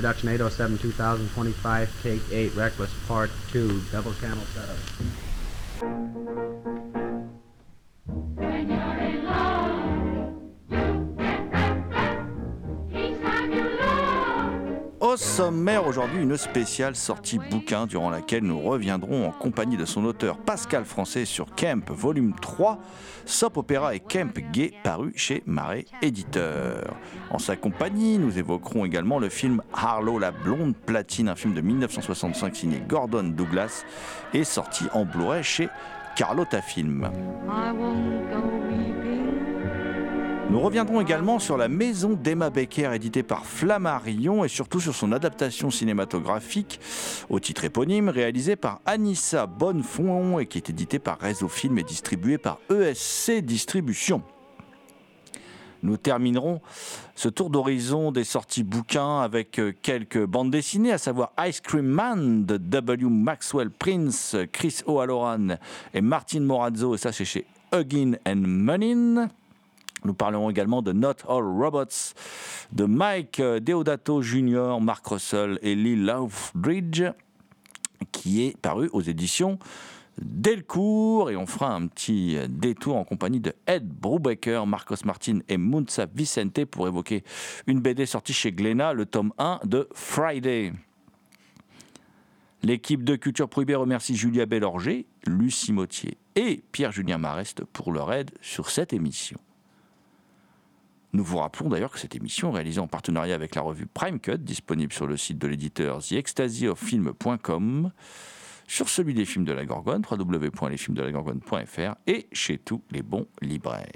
Production 807 2025, take 8, Reckless Part 2, double channel setup. Sommaire aujourd'hui, une spéciale sortie bouquin durant laquelle nous reviendrons en compagnie de son auteur Pascal Français sur Kemp, volume 3, Soap Opéra et Kemp Gay, paru chez Marais Éditeur. En sa compagnie, nous évoquerons également le film Harlow la blonde platine, un film de 1965 signé Gordon Douglas et sorti en Blu-ray chez Carlotta Film. Nous reviendrons également sur La Maison d'Emma Becker, éditée par Flammarion, et surtout sur son adaptation cinématographique au titre éponyme, réalisée par Anissa Bonnefond et qui est éditée par Réseau Film et distribuée par ESC Distribution. Nous terminerons ce tour d'horizon des sorties bouquins avec euh, quelques bandes dessinées, à savoir Ice Cream Man de W. Maxwell Prince, Chris O'Halloran et Martin Morazzo, et ça c'est chez Huggin and Munin. Nous parlerons également de Not All Robots de Mike euh, Deodato Jr., Mark Russell et Lee Loveridge, qui est paru aux éditions Delcourt. Et on fera un petit euh, détour en compagnie de Ed Brubaker, Marcos Martin et Munza Vicente pour évoquer une BD sortie chez Glénat, le tome 1 de Friday. L'équipe de Culture Prohibée remercie Julia Bellorger, Lucie Mottier et Pierre-Julien Marest pour leur aide sur cette émission. Nous vous rappelons d'ailleurs que cette émission, réalisée en partenariat avec la revue Prime Cut, disponible sur le site de l'éditeur TheExtasyOfFilm.com, sur celui des films de la Gorgone, www.lesfilmsdelagorgone.fr et chez tous les bons libraires.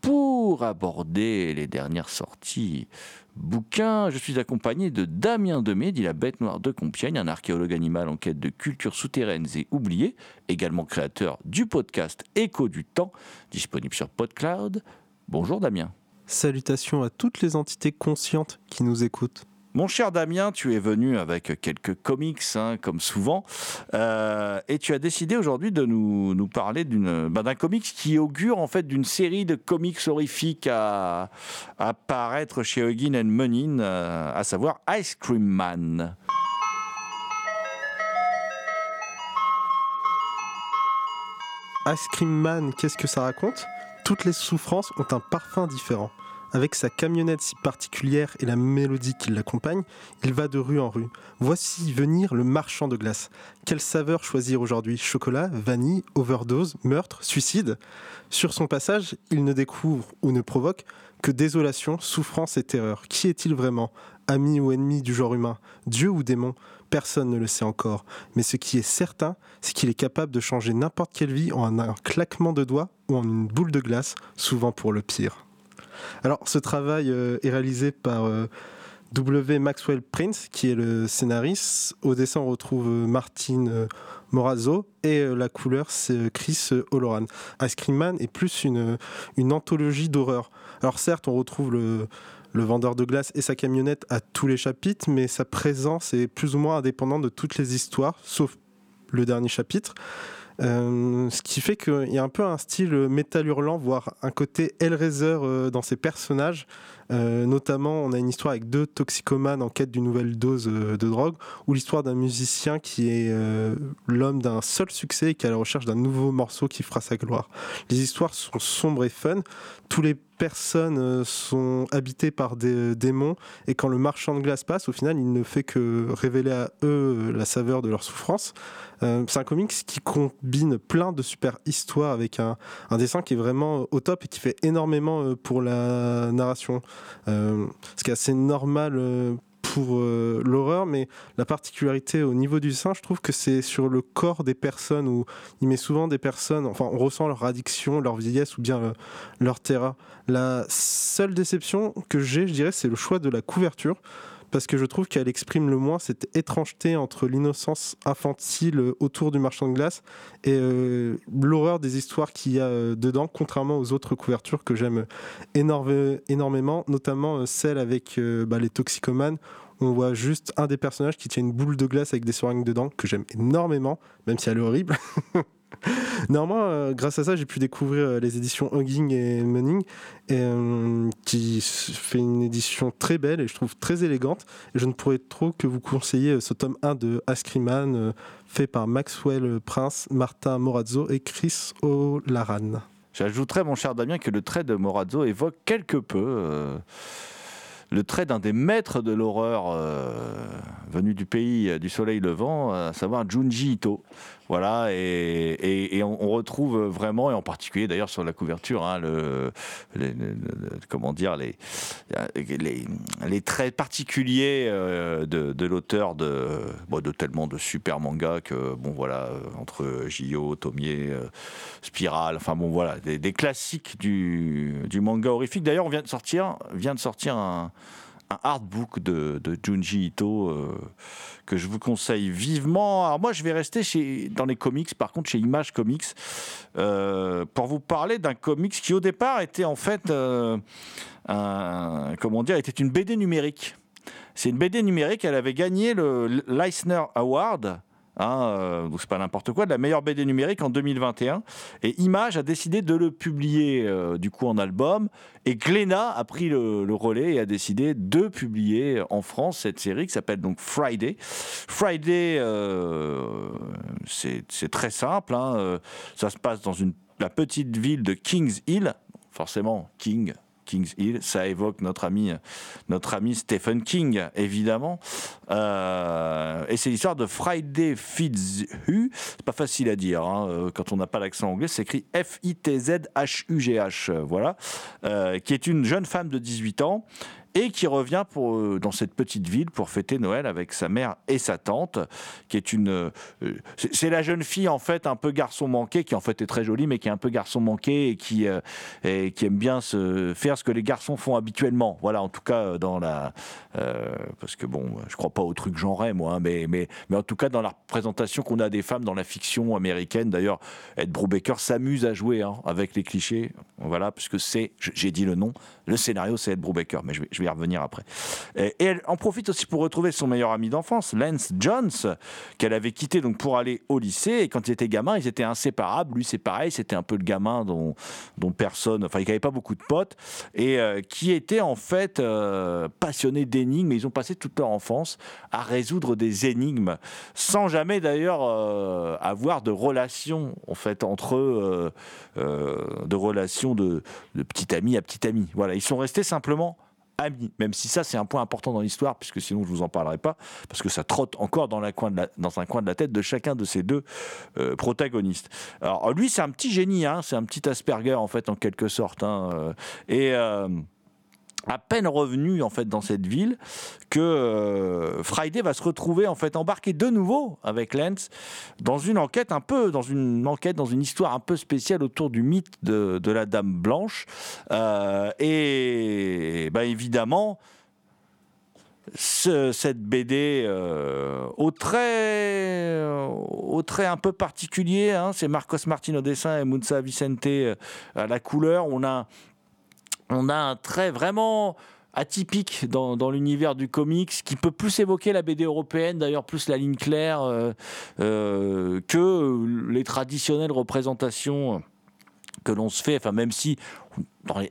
Pour aborder les dernières sorties bouquins, je suis accompagné de Damien Demé, dit la bête noire de Compiègne, un archéologue animal en quête de cultures souterraines et oubliées, également créateur du podcast Écho du temps, disponible sur PodCloud. Bonjour Damien. Salutations à toutes les entités conscientes qui nous écoutent. Mon cher Damien, tu es venu avec quelques comics, hein, comme souvent, euh, et tu as décidé aujourd'hui de nous, nous parler ben, d'un comics qui augure en fait d'une série de comics horrifiques à, à apparaître chez Huggin and Munin, euh, à savoir Ice Cream Man. Ice Cream Man, qu'est-ce que ça raconte? Toutes les souffrances ont un parfum différent. Avec sa camionnette si particulière et la mélodie qui l'accompagne, il va de rue en rue. Voici venir le marchand de glace. Quelle saveur choisir aujourd'hui? Chocolat, vanille, overdose, meurtre, suicide? Sur son passage, il ne découvre ou ne provoque que désolation, souffrance et terreur. Qui est-il vraiment? Ami ou ennemi du genre humain? Dieu ou démon? Personne ne le sait encore. Mais ce qui est certain, c'est qu'il est capable de changer n'importe quelle vie en un claquement de doigts ou en une boule de glace, souvent pour le pire. Alors, ce travail euh, est réalisé par euh, W. Maxwell Prince, qui est le scénariste. Au dessin, on retrouve euh, Martin euh, Morazzo et la couleur, c'est Chris O'Loran. Ice Cream Man est plus une, une anthologie d'horreur. Alors, certes, on retrouve le, le vendeur de glace et sa camionnette à tous les chapitres, mais sa présence est plus ou moins indépendante de toutes les histoires, sauf le dernier chapitre. Euh, ce qui fait qu'il y a un peu un style métal hurlant, voire un côté Hellraiser euh, dans ses personnages, Euh, notamment, on a une histoire avec deux toxicomanes en quête d'une nouvelle dose euh, de drogue, ou l'histoire d'un musicien qui est l'homme d'un seul succès et qui est à la recherche d'un nouveau morceau qui fera sa gloire. Les histoires sont sombres et fun. Tous les personnes euh, sont habitées par des euh, démons et quand le marchand de glace passe, au final, il ne fait que révéler à eux euh, la saveur de leur souffrance. C'est un comics qui combine plein de super histoires avec un, dessin qui est vraiment au top et qui fait énormément pour la narration. Ce qui est assez normal euh, l'horreur, mais la particularité au niveau du dessin, je trouve que c'est sur le corps des personnes où il met souvent des personnes, enfin on ressent leur addiction, leur vieillesse ou bien euh, leur terreur. La seule déception que j'ai, je dirais, c'est le choix de la couverture parce que je trouve qu'elle exprime le moins cette étrangeté entre l'innocence infantile euh, autour du marchand de glace et l'horreur des histoires qu'il y a dedans, contrairement aux autres couvertures que j'aime énormément, notamment celle avec bah, les toxicomanes. On voit juste un des personnages qui tient une boule de glace avec des seringues dedans, que j'aime énormément, même si elle est horrible. Néanmoins, euh, grâce à ça, j'ai pu découvrir euh, les éditions Hugging et Munning, euh, qui fait une édition très belle et je trouve très élégante. Et je ne pourrais trop que vous conseiller ce tome 1 de Askriman, euh, fait par Maxwell Prince, Martin Morazzo et Chris O'Laran. J'ajouterais, mon cher Damien, que le trait de Morazzo évoque quelque peu le trait d'un des maîtres de l'horreur euh, venu du pays euh, du soleil levant, à savoir Junji Ito. Voilà, et, et- on, retrouve vraiment, et en particulier d'ailleurs sur la couverture, hein, le, comment dire, les, les, traits particuliers euh, de, l'auteur de, de tellement de super mangas que, bon voilà, entre J.O., Tomier, euh, Spirale, enfin bon voilà, des, des classiques du, du manga horrifique. D'ailleurs, on vient de sortir, vient de sortir un, un artbook de, Junji Ito euh, que je vous conseille vivement. Alors moi, je vais rester chez, dans les comics, par contre chez Image Comics, euh, pour vous parler d'un comics qui au départ était en fait, euh, comment dire, était une BD numérique. C'est une BD numérique, elle avait gagné le Leisner Award. Hein, euh, donc c'est pas n'importe quoi, de la meilleure BD numérique en 2021. Et Image a décidé de le publier euh, du coup en album. Et Glénat a pris le, relais et a décidé de publier en France cette série qui s'appelle donc Friday. Friday, euh, c'est très simple. hein, ça se passe dans une, la petite ville de Kings Hill. Forcément, King. Kings Hill, ça évoque notre ami, notre ami Stephen King, évidemment. Euh, et c'est l'histoire de Friday Fitzhugh. C'est pas facile à dire hein, euh, quand on n'a pas l'accent anglais. C'est écrit F-I-T-Z-H-U-G-H. Voilà. Euh, qui est une jeune femme de 18 ans et qui revient pour, euh, dans cette petite ville pour fêter Noël avec sa mère et sa tante, qui est une... euh, c'est la jeune fille, en fait, un peu garçon manqué, qui en fait est très jolie, mais qui est un peu garçon manqué et qui, euh, et qui aime bien se faire ce que les garçons font habituellement. Voilà, en tout cas, dans la... parce que bon, je crois pas au truc genré, moi, hein, mais, mais, mais en tout cas, dans la représentation qu'on a des femmes dans la fiction américaine, d'ailleurs, Ed Brubaker s'amuse à jouer hein, avec les clichés, voilà, puisque c'est, j'ai dit le nom, le scénario, c'est Ed Brubaker, mais revenir après. Et, elle en profite aussi pour retrouver son meilleur ami d'enfance, Lance Jones, qu'elle avait quitté donc pour aller au lycée. Et quand il était gamin, ils étaient inséparables. Lui, c'est pareil, c'était un peu le gamin dont, dont personne, enfin, il n'avait pas beaucoup de potes, et euh, qui était en fait euh, passionné d'énigmes. Ils ont passé toute leur enfance à résoudre des énigmes, sans jamais d'ailleurs euh, avoir de relation en fait entre eux, euh, de relations de, de petit ami à petit ami. Voilà, ils sont restés simplement amis, même si ça c'est un point important dans l'histoire, puisque sinon je vous en parlerai pas, parce que ça trotte encore dans un coin de la tête de chacun de ces deux euh, protagonistes. Alors lui c'est un petit génie, hein, c'est un petit Asperger en fait en quelque sorte, hein, euh, et euh, à peine revenu en fait dans cette ville que euh, Friday va se retrouver en fait embarqué de nouveau avec Lance dans une enquête un peu dans une enquête dans une histoire un peu spéciale autour du mythe de, la Dame Blanche. Euh, et bah, évidemment ce- cette BD euh, au trait au trait un peu particulier hein, c'est Marcos Martin au dessin et Munsa Vicente à la couleur. On a on a un trait vraiment atypique dans, l'univers du comics qui peut plus évoquer la BD européenne, d'ailleurs plus la ligne claire euh, euh, que les traditionnelles représentations que l'on se fait, enfin même si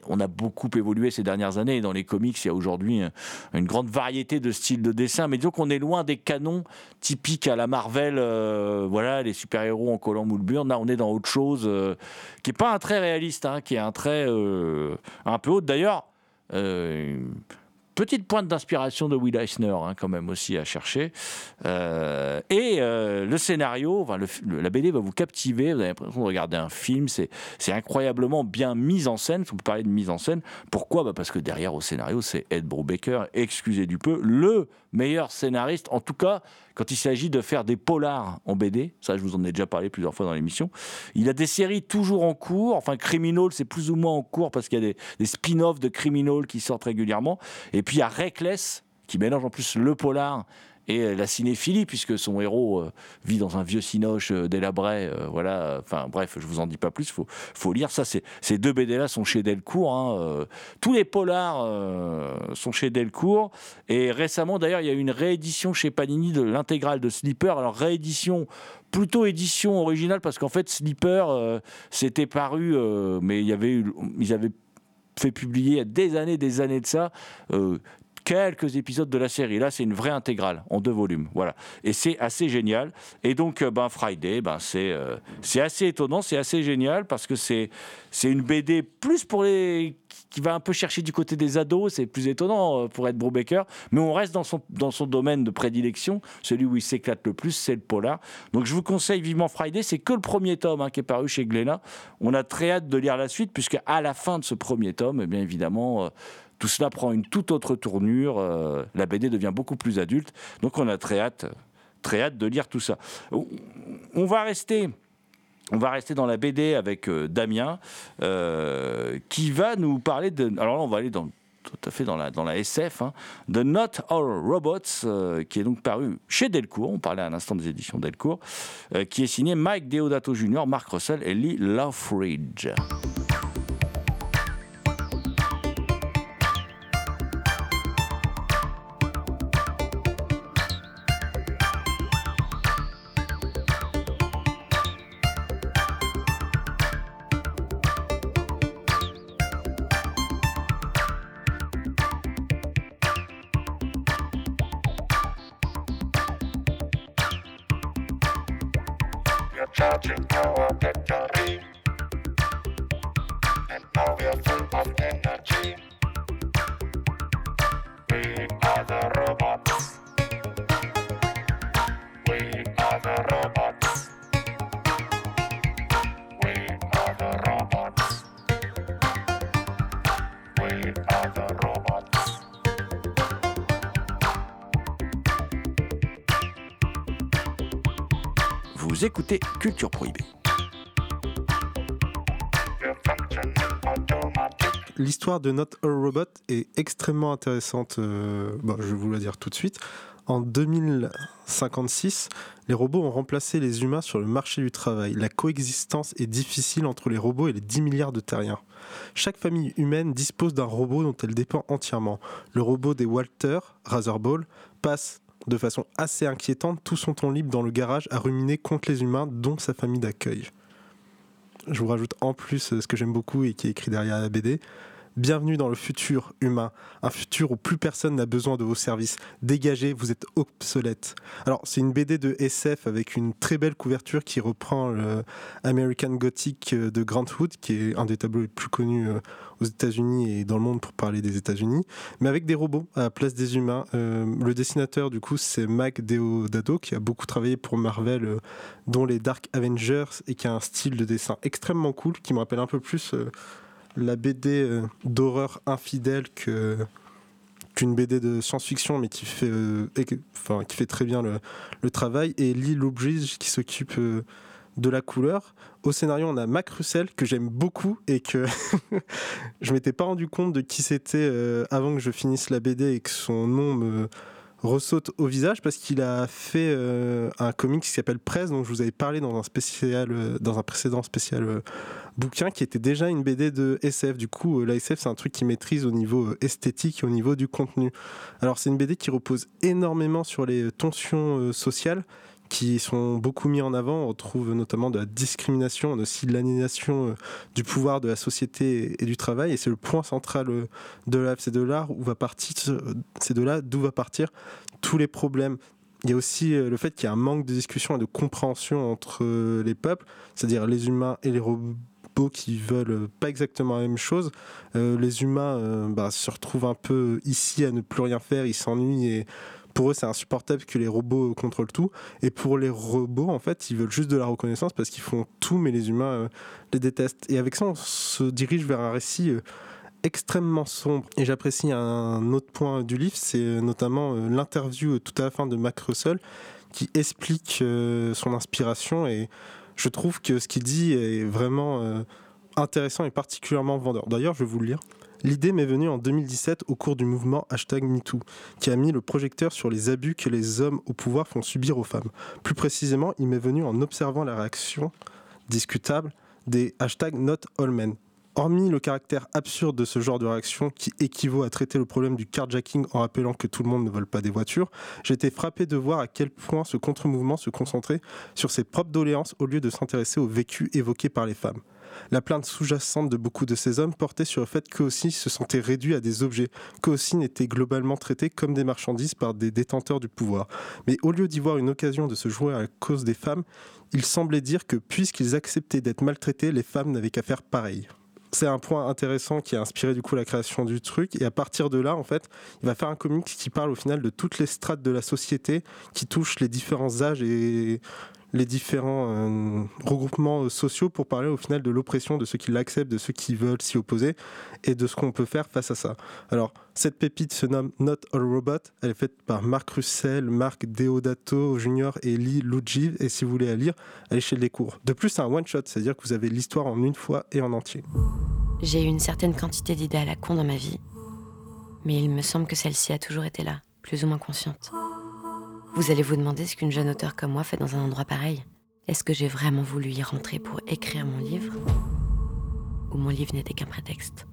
on a beaucoup évolué ces dernières années, dans les comics il y a aujourd'hui euh, une grande variété de styles de dessin, mais disons qu'on est loin des canons typiques à la Marvel, euh, voilà, les super-héros en collant moule burne, là on est dans autre chose, euh, qui est pas un trait réaliste, hein, qui est un trait un peu haut. D'ailleurs, petite pointe d'inspiration de Will Eisner, hein, quand même aussi à chercher. Euh, et euh, le scénario, la BD va vous captiver. Vous avez l'impression de regarder un film. C'est incroyablement bien mis en scène. Peut parler de mise en scène, pourquoi? Bah Parce que derrière au scénario, c'est Ed Brubaker, excusez du peu, le meilleur scénariste, en tout cas quand il s'agit de faire des polars en BD. Ça, je vous en ai déjà parlé plusieurs fois dans l'émission. Il a des séries toujours en cours. Enfin, Criminal, c'est plus ou moins en cours parce qu'il y a des, spin-offs de Criminal qui sortent régulièrement. Et puis il y a Reckless qui mélange en plus le polar et euh, la cinéphilie, puisque son héros euh, vit dans un vieux cinoche euh, délabré. voilà, enfin bref, je vous en dis pas plus, faut, faut lire ça. Ces deux BD-là sont chez Delcourt. hein, tous les polars sont chez Delcourt. Et récemment, d'ailleurs, il y a eu une réédition chez Panini de l'intégrale de Sleeper. Alors, réédition, plutôt édition originale, parce qu'en fait, Sleeper, euh, c'était paru, mais il avait eu, ils avaient fait publier des années, des années de ça. Quelques épisodes de la série. Là, c'est une vraie intégrale en deux volumes. Voilà. Et c'est assez génial. Et donc, euh, ben, Friday, ben, c'est euh, c'est assez étonnant, c'est assez génial parce que c'est une BD plus pour les qui va un peu chercher du côté des ados. C'est plus étonnant euh, pour Ed Brubaker. Mais on reste dans son, dans son domaine de prédilection. Celui où il s'éclate le plus, c'est le polar. Donc, je vous conseille vivement Friday. C'est que le premier tome hein, qui est paru chez Glénat. On a très hâte de lire la suite puisque à la fin de ce premier tome, eh bien évidemment, tout cela prend une toute autre tournure. euh, la BD devient beaucoup plus adulte. Donc on a très hâte, très hâte de lire tout ça. On- va rester. On va rester dans la BD avec euh, Damien, euh, qui va nous parler de. Alors là, on va aller tout à fait dans la, dans la SF, hein, de Not All Robots, qui est donc paru chez Delcourt. On parlait à l'instant des éditions Delcourt, qui est signé Mike Deodato Jr., Mark Russell et Lee Loveridge. Écoutez Culture Prohibée. L'histoire de Not All Robot est extrêmement intéressante. euh, bon, je vais vous la dire tout de suite. En 2056, les robots ont remplacé les humains sur le marché du travail. La coexistence est difficile entre les robots et les 10 milliards de terriens. Chaque famille humaine dispose d'un robot dont elle dépend entièrement. Le robot des Walter, Razorball, passe de façon assez inquiétante tout son temps libre dans le garage à ruminer contre les humains, dont sa famille d'accueil. Je vous rajoute en plus euh, ce que j'aime beaucoup et qui est écrit derrière la BD. Bienvenue dans le futur humain, un futur où plus personne n'a besoin de vos services. Dégagez, vous êtes obsolète. Alors, c'est une BD de SF avec une très belle couverture qui reprend le American Gothic euh, de Grant Wood, qui est un des tableaux les plus connus euh, aux États-Unis et dans le monde pour parler des États-Unis, mais avec des robots à la place des humains. Euh, le dessinateur, du coup, c'est Mac Deodato, qui a beaucoup travaillé pour Marvel, dont les Dark Avengers, et qui a un style de dessin extrêmement cool, qui me rappelle un peu plus la BD euh, d'horreur infidèle que qu'une BD de science-fiction, mais qui fait, euh, enfin, qui fait très bien le, travail, et Lee Lubridge qui s'occupe euh, de la couleur. Au scénario, on a Mac Russell, que j'aime beaucoup, et que je m'étais pas rendu compte de qui c'était avant que je finisse la BD et que son nom me ressaute au visage parce qu'il a fait euh, un comic qui s'appelle Presse dont je vous avais parlé dans un spécial euh, dans un précédent spécial euh, bouquin qui était déjà une BD de SF du coup la SF c'est un truc qu'il maîtrise au niveau esthétique et au niveau du contenu. Alors c'est une BD qui repose énormément sur les tensions sociales qui sont beaucoup mis en avant. On retrouve notamment de la discrimination, aussi de l'aliénation euh, du pouvoir de la société et du travail. Et c'est le point central euh, de l'œuvre. C'est de là où va partir, c'est de là d'où va partir tous les problèmes. Il y a aussi euh, le fait qu'il y a un manque de discussion et de compréhension entre euh, les peuples, c'est-à-dire les humains et les robots qui veulent euh, pas exactement la même chose. Euh, les humains euh, bah, se retrouvent un peu ici à ne plus rien faire, ils s'ennuient et pour eux c'est insupportable que les robots contrôlent tout. Et pour les robots, en fait, ils veulent juste de la reconnaissance parce qu'ils font tout, mais les humains euh, les détestent. Et avec ça, on se dirige vers un récit euh, extrêmement sombre. Et j'apprécie un autre point du livre, c'est euh, notamment l'interview tout à la fin de Mac Russell qui explique son inspiration et je trouve que ce qu'il dit est vraiment intéressant et particulièrement vendeur. D'ailleurs, je vais vous le lire. L'idée m'est venue en 2017 au cours du mouvement hashtag MeToo, qui a mis le projecteur sur les abus que les hommes au pouvoir font subir aux femmes. Plus précisément, il m'est venu en observant la réaction discutable des hashtags Not All Men. Hormis le caractère absurde de ce genre de réaction qui équivaut à traiter le problème du carjacking en rappelant que tout le monde ne vole pas des voitures, j'ai été frappé de voir à quel point ce contre-mouvement se concentrait sur ses propres doléances au lieu de s'intéresser au vécu évoqué par les femmes. La plainte sous-jacente de beaucoup de ces hommes portait sur le fait qu'eux aussi se sentaient réduits à des objets, qu'eux aussi n'étaient globalement traités comme des marchandises par des détenteurs du pouvoir. Mais au lieu d'y voir une occasion de se jouer à la cause des femmes, il semblait dire que puisqu'ils acceptaient d'être maltraités, les femmes n'avaient qu'à faire pareil. C'est un point intéressant qui a inspiré du coup la création du truc et à partir de là en fait il va faire un comics qui parle au final de toutes les strates de la société qui touchent les différents âges et les différents euh, regroupements euh, sociaux pour parler au final de l'oppression de ceux qui l'acceptent, de ceux qui veulent s'y opposer et de ce qu'on peut faire face à ça. Alors, cette pépite se nomme Not All Robot. Elle est faite par Marc Russell, Marc Deodato Jr. et Lee Lujiv. Et si vous voulez la lire, allez chez les cours. De plus, c'est un one-shot, c'est-à-dire que vous avez l'histoire en une fois et en entier. J'ai eu une certaine quantité d'idées à la con dans ma vie, mais il me semble que celle-ci a toujours été là, plus ou moins consciente. Vous allez vous demander ce qu'une jeune auteure comme moi fait dans un endroit pareil. Est-ce que j'ai vraiment voulu y rentrer pour écrire mon livre? Ou mon livre n'était qu'un prétexte?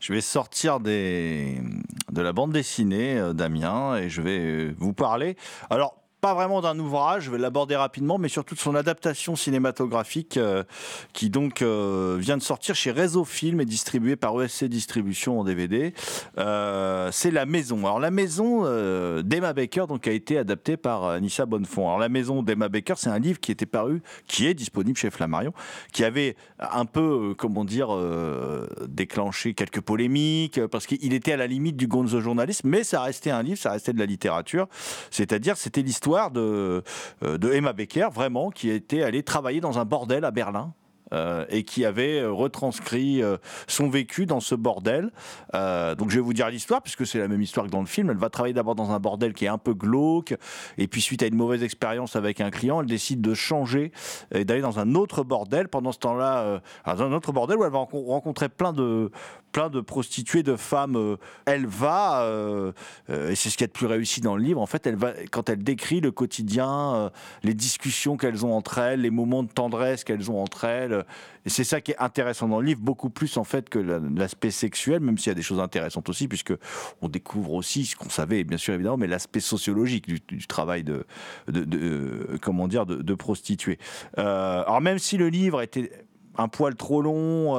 Je vais sortir des, de la bande dessinée, euh, Damien, et je vais euh, vous parler. Alors, pas vraiment d'un ouvrage, je vais l'aborder rapidement, mais surtout de son adaptation cinématographique euh, qui donc euh, vient de sortir chez Réseau Film et distribué par ESC Distribution en DVD. Euh, c'est La Maison. Alors La Maison d'Emma Baker donc a été adaptée par Anissa Bonnefond. Alors La Maison d'Emma Baker, c'est un livre qui était paru, qui est disponible chez Flammarion, qui avait un peu, comment dire, déclenché quelques polémiques parce qu'il était à la limite du gonzo journalisme, mais ça restait un livre, ça restait de la littérature. C'est-à-dire, c'était l'histoire de, euh, de Emma Becker, vraiment, qui était allée travailler dans un bordel à Berlin. Euh, et qui avait euh, retranscrit euh, son vécu dans ce bordel. Donc je vais vous dire l'histoire, puisque c'est la même histoire que dans le film. Elle va travailler d'abord dans un bordel qui est un peu glauque, et puis suite à une mauvaise expérience avec un client, elle décide de changer et d'aller dans un autre bordel. Pendant ce temps-là, dans un autre bordel où elle va renco- rencontrer plein de plein de prostituées, de femmes. elle va, et c'est ce qui est de plus réussi dans le livre, en fait, elle va, quand elle décrit le quotidien, les discussions qu'elles ont entre elles, les moments de tendresse qu'elles ont entre elles, euh, c'est ça qui est intéressant dans le livre, beaucoup plus en fait que la- l'aspect sexuel, même s'il y a des choses intéressantes aussi, puisque on découvre aussi ce qu'on savait, bien sûr évidemment, mais l'aspect sociologique du, travail de, euh, comment dire, de, prostituée. Euh, alors même si le livre était un poil trop long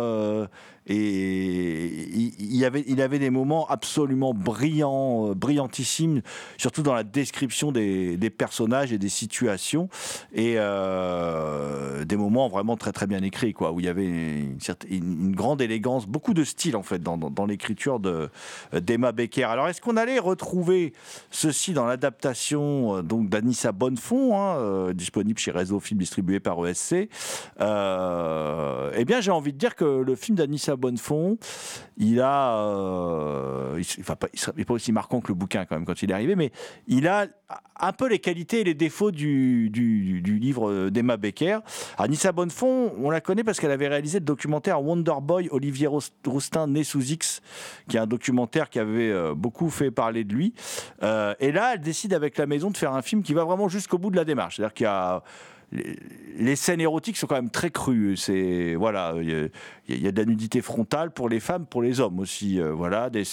et il, avait, il avait des moments absolument brillants, euh, brillantissimes, surtout dans la description des, personnages et des situations, et euh, des moments vraiment très très bien écrits, quoi, où il y avait une, grande élégance, beaucoup de style en fait dans, dans- dans l'écriture de d'Emma Becker. Alors est-ce qu'on allait retrouver ceci dans l'adaptation euh, donc d'Anissa Bonnefond, hein, euh, disponible chez Réseau Film distribué par ESC euh, Eh bien j'ai envie de dire que le film d'Anissa Bonnefond, il a, euh, il, enfin, pas, pas aussi marquant que le bouquin quand même quand il est arrivé, mais il a un peu les qualités et les défauts du, livre d'Emma Becker. Anissa Bonnefond, on la connaît parce qu'elle avait réalisé le documentaire Wonder Boy Olivier Roustin né sous X, qui est un documentaire qui avait euh, beaucoup fait parler de lui. Euh, et là, elle décide avec la maison de faire un film qui va vraiment jusqu'au bout de la démarche. C'est-à-dire qu'il y a les, scènes érotiques sont quand même très crues. C'est voilà, il y, a- de la nudité frontale pour les femmes, pour les hommes aussi. euh, voilà, des,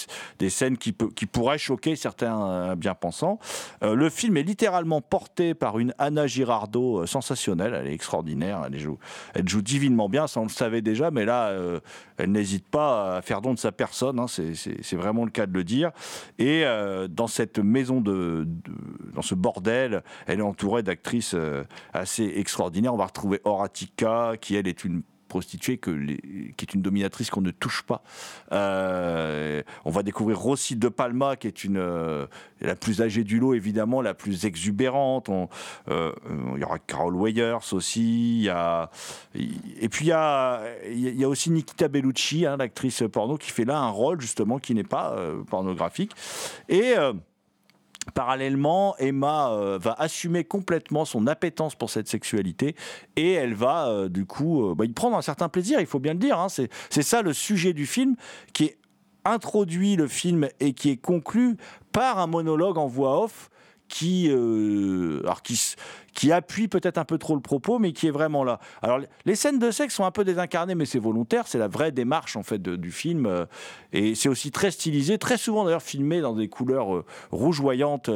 scènes qui, pourraient choquer certains euh, bien-pensants. Euh, le film est littéralement porté par une Anna Girardot sensationnelle. Elle est extraordinaire. Elle joue, elle joue divinement bien. Ça, on le savait déjà, mais là, elle n'hésite pas à faire don de sa personne. hein. C'est- vraiment le cas de le dire. Et dans cette maison de, dans ce bordel, elle est entourée d'actrices euh, assez extraordinaires. On va retrouver Horatica, qui elle est une prostituée que les- qui est une dominatrice qu'on ne touche pas. Euh, on va découvrir Rossi de Palma, qui est une euh, la plus âgée du lot, évidemment, la plus exubérante. On- euh, il y aura Carol Weyers aussi. Y et puis il y a, y a aussi Nikita Bellucci, hein, l'actrice porno, qui fait là un rôle justement qui n'est pas pornographique. Et Parallèlement, Emma euh, va assumer complètement son appétence pour cette sexualité et elle va euh, du coup euh, bah, y prendre un certain plaisir, il faut bien le dire. hein. C'est ça le sujet du film qui est introduit le film et qui est conclu par un monologue en voix off qui, euh, alors qui, qui appuie peut-être un peu trop le propos, mais qui est vraiment là. Alors, les- scènes de sexe sont un peu désincarnées, mais c'est volontaire. C'est la vraie démarche en fait du film, euh, et c'est aussi très stylisé, très souvent d'ailleurs filmé dans des couleurs euh, rougeoyantes.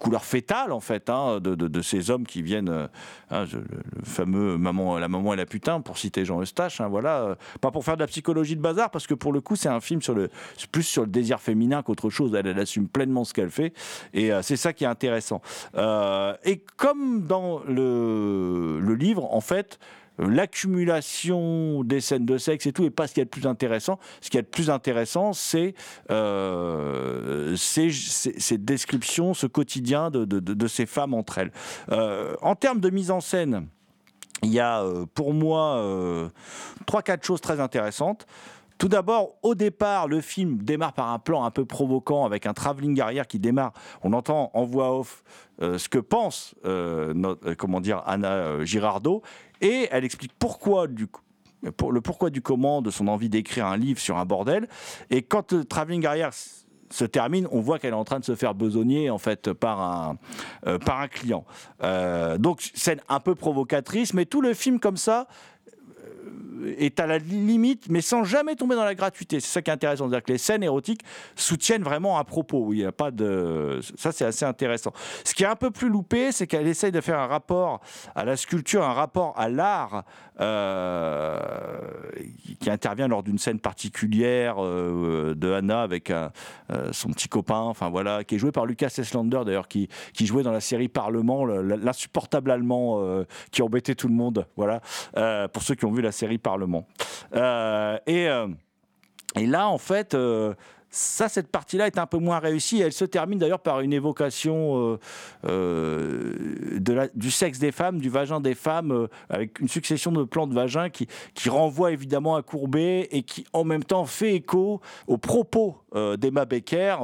Couleur fétale en fait hein, de, ces hommes qui viennent euh, hein, le, fameux maman la maman et la putain pour citer Jean Eustache hein, voilà euh, pas pour faire de la psychologie de bazar parce que pour le coup c'est un film sur le plus sur le désir féminin qu'autre chose. Elle, assume pleinement ce qu'elle fait et euh, c'est ça qui est intéressant. Et comme dans le livre en fait l'accumulation des scènes de sexe et tout n'est pas ce qu'il y a de plus intéressant. Ce qu'il y a de plus intéressant, c'est euh, ces, ce quotidien de, ces femmes entre elles. Euh, en termes de mise en scène, il y a euh, pour moi euh, trois, quatre choses très intéressantes. Tout d'abord, au départ, le film démarre par un plan un peu provoquant avec un travelling arrière qui démarre. On entend en voix off ce que pense comment dire, Anna Girardot et elle explique pourquoi le pourquoi du comment de son envie d'écrire un livre sur un bordel. Et quand le travelling arrière se termine, on voit qu'elle est en train de se faire besogner en fait par un, euh, par un client. Euh, donc scène un peu provocatrice, mais tout le film comme ça euh, est à la limite, mais sans jamais tomber dans la gratuité. C'est ça qui est intéressant, c'est-à-dire que les scènes érotiques soutiennent vraiment un propos. Il n'y a pas de, ça c'est assez intéressant. Ce qui est un peu plus loupé, c'est qu'elle essaye de faire un rapport à la sculpture, un rapport à l'art euh, qui intervient lors d'une scène particulière euh, de Anna avec un- euh, son petit copain, enfin voilà, qui est joué par Lucas Eslander d'ailleurs, qui, qui jouait dans la série Parlement, le- l'insupportable allemand euh, qui embêtait tout le monde, voilà, euh, pour ceux qui ont vu la série Parlement. Euh, et, euh, et là, en fait, euh, ça, cette partie-là est un peu moins réussie. Elle se termine d'ailleurs par une évocation euh, euh, du sexe des femmes, du vagin des femmes, euh, avec une succession de plans de vagin qui, qui renvoie évidemment à Courbet et qui en même temps fait écho aux propos d'Emma Becker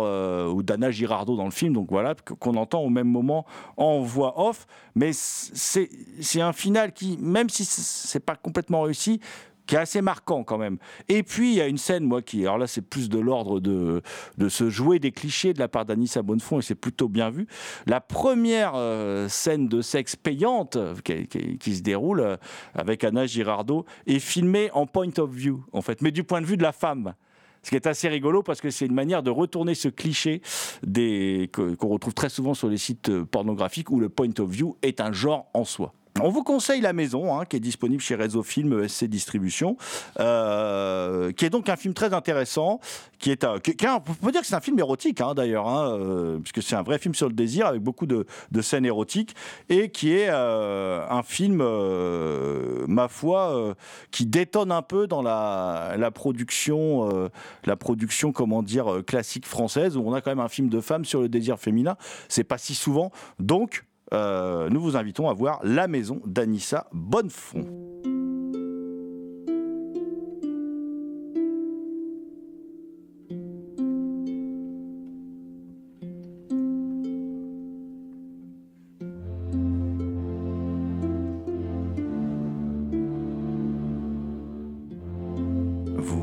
ou d'Anna Girardot dans le film, donc voilà, qu'on entend au même moment en voix off. Mais c'est c'est un final qui, même si c'est pas complètement réussi, qui est assez marquant quand même. Et puis il y a une scène, moi, qui, alors là, c'est plus de l'ordre de, de se jouer des clichés de la part d'Anissa Bonnefond, et c'est plutôt bien vu. La première euh, scène de sexe payante euh, qui, se déroule euh, avec Anna Girardot est filmée en point of view, en fait, mais du point de vue de la femme. Ce qui est assez rigolo parce que c'est une manière de retourner ce cliché des- qu'on retrouve très souvent sur les sites pornographiques où le point of view est un genre en soi. On vous conseille La Maison, hein, qui est disponible chez Réseau Film SC Distribution, euh, qui est donc un film très intéressant, qui est, un- qui- on peut dire que c'est un film érotique hein, d'ailleurs, hein, euh, puisque c'est un vrai film sur le désir avec beaucoup de, de scènes érotiques, et qui est euh, un film, euh, ma foi, euh, qui détonne un peu dans la, la production, la production, comment dire, classique française, où on a quand même un film de femme sur le désir féminin. C'est pas si souvent, donc. Euh, nous vous invitons à voir La Maison d'Anissa Bonnefond.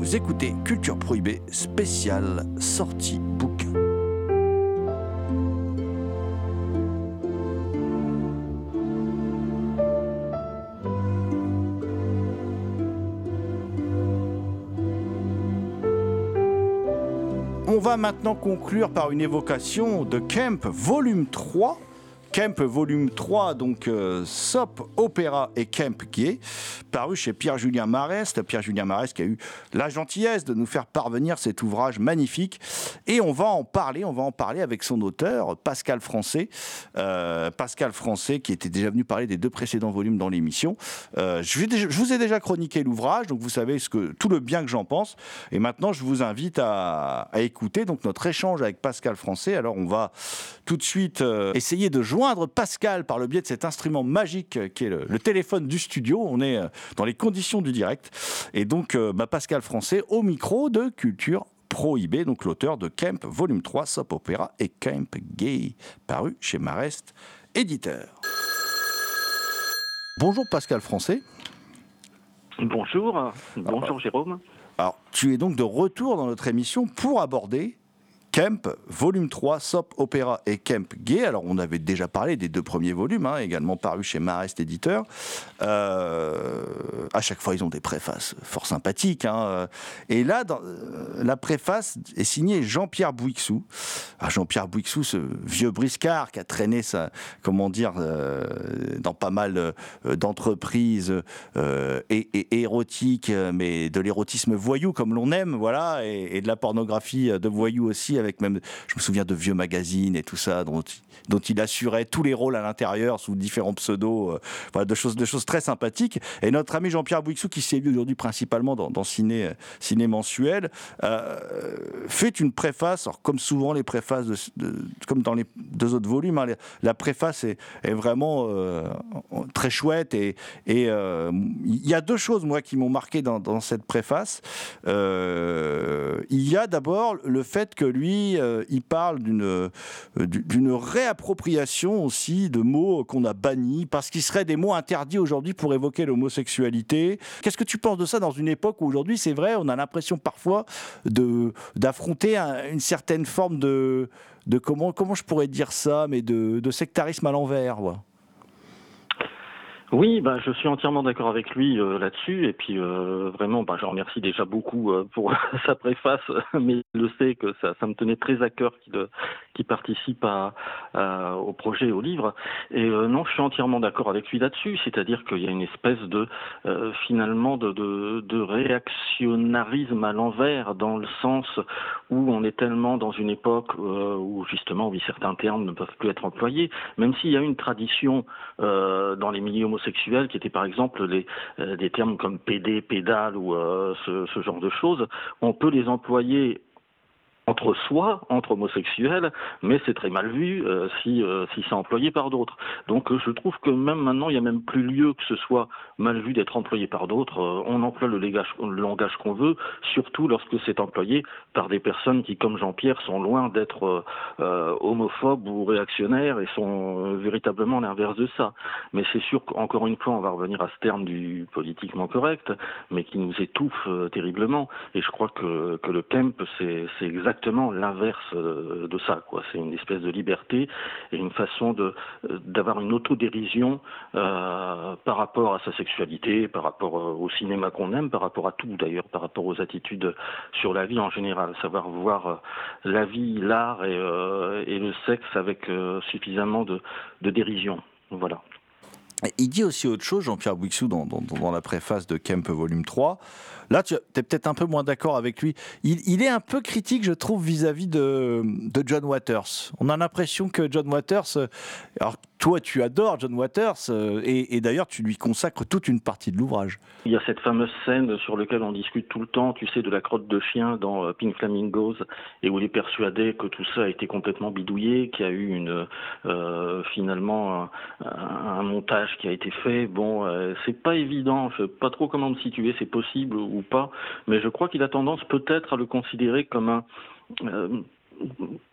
Vous écoutez Culture Prohibée spéciale sortie bouquin. Maintenant conclure par une évocation de Kemp, volume 3. Kemp volume 3, donc euh, Sop, Opéra et Kemp Gay, paru chez Pierre-Julien Marest. Pierre-Julien Marest qui a eu la gentillesse de nous faire parvenir cet ouvrage magnifique. Et on va en parler, on va en parler avec son auteur, Pascal Français. Euh, Pascal Français qui était déjà venu parler des deux précédents volumes dans l'émission. Euh, je, vous ai déjà chroniqué l'ouvrage, donc vous savez ce que, tout le bien que j'en pense. Et maintenant, je vous invite à, écouter donc notre échange avec Pascal Français. Alors, on va tout de suite euh, essayer de joindre Pascal par le biais de cet instrument magique qui est le, le téléphone du studio. On est dans les conditions du direct. Et donc, euh, bah, Pascal Français au micro de Culture Prohibée, donc l'auteur de Kemp, volume 3, Soap Opera et Kemp Gay, paru chez Marest, éditeur. Bonjour Pascal Français. Bonjour, bonjour Jérôme. Alors, tu es donc de retour dans notre émission pour aborder Kemp, volume 3, Sop, Opéra et Kemp Gay. Alors, on avait déjà parlé des deux premiers volumes, hein, également parus chez Marest Éditeur. Euh, à chaque fois, ils ont des préfaces fort sympathiques. hein. Et là, dans- euh, la préface est signée Jean-Pierre Bouixou. Ah, Jean-Pierre Bouixou, ce vieux briscard qui a traîné sa, comment dire, euh, dans pas mal euh, d'entreprises et, érotiques, mais de l'érotisme voyou comme l'on aime, voilà, et, de la pornographie de voyou aussi, même, je me souviens de vieux magazines et tout ça, dont, dont il assurait tous les rôles à l'intérieur sous différents pseudos, euh, voilà, de choses, de choses très sympathiques. Et notre ami Jean-Pierre Bouixou, qui sévit aujourd'hui principalement dans, ciné, ciné mensuel, euh, fait une préface, alors comme souvent les préfaces, de, comme dans les deux autres volumes, hein, la préface est, vraiment euh, très chouette et il y a deux choses moi qui m'ont marqué dans, cette préface. Il y a d'abord le fait que lui, euh, il parle d'une euh, d'une réappropriation aussi de mots qu'on a bannis parce qu'ils seraient des mots interdits aujourd'hui pour évoquer l'homosexualité. Qu'est-ce que tu penses de ça dans une époque où aujourd'hui, c'est vrai, on a l'impression parfois d'affronter un- une certaine forme de de comment comment je pourrais dire ça, mais de, sectarisme à l'envers. Oui, bah, je suis entièrement d'accord avec lui euh, là-dessus. Et puis euh, vraiment, bah, je remercie déjà beaucoup euh, pour sa préface, mais il le sait que ça, ça me tenait très à cœur qu'il euh, participe à, au projet, au livre. Et euh, non, je suis entièrement d'accord avec lui là-dessus. C'est-à-dire qu'il y a une espèce de euh, finalement de, de, de réactionnarisme à l'envers, dans le sens où on est tellement dans une époque où justement, oui, certains termes ne peuvent plus être employés, même s'il y a une tradition dans les milieux homosexuels qui étaient par exemple les, euh, des termes comme PD, pédale ou euh, ce, ce genre de choses, on peut les employer entre soi, entre homosexuels, mais c'est très mal vu euh, si, euh, si c'est employé par d'autres. Donc euh, je trouve que même maintenant, il n'y a même plus lieu que ce soit mal vu d'être employé par d'autres. Euh, on emploie le langage, qu'on veut, surtout lorsque c'est employé par des personnes qui, comme Jean-Pierre, sont loin d'être euh, homophobes ou réactionnaires et sont véritablement l'inverse de ça. Mais c'est sûr qu'encore une fois, on va revenir à ce terme du politiquement correct, mais qui nous étouffe terriblement. Et je crois que, que le Kemp, c'est c'est exactement l'inverse euh, de ça. quoi. C'est une espèce de liberté et une façon euh, d'avoir une autodérision euh, par rapport à sa sexualité, par rapport au cinéma qu'on aime, par rapport à tout d'ailleurs, par rapport aux attitudes sur la vie en général. Savoir voir la vie, l'art et, le sexe avec suffisamment de, de dérision. Voilà. Il dit aussi autre chose, Jean-Pierre Bouixou, dans, la préface de Kemp volume 3. Là, tu es peut-être un peu moins d'accord avec lui. Il, il est un peu critique, je trouve, vis-à-vis de, de John Waters. On a l'impression que John Waters... euh, Alors, toi, tu adores John Waters, euh, et, d'ailleurs, tu lui consacres toute une partie de l'ouvrage. Il y a cette fameuse scène sur laquelle on discute tout le temps, tu sais, de la crotte de chien dans euh, Pink Flamingos, et où il est persuadé que tout ça a été complètement bidouillé, qu'il y a eu une euh, finalement un, montage qui a été fait. Bon, euh, c'est pas évident, je sais pas trop comment me situer, c'est possible ou pas, mais je crois qu'il a tendance peut-être à le considérer comme un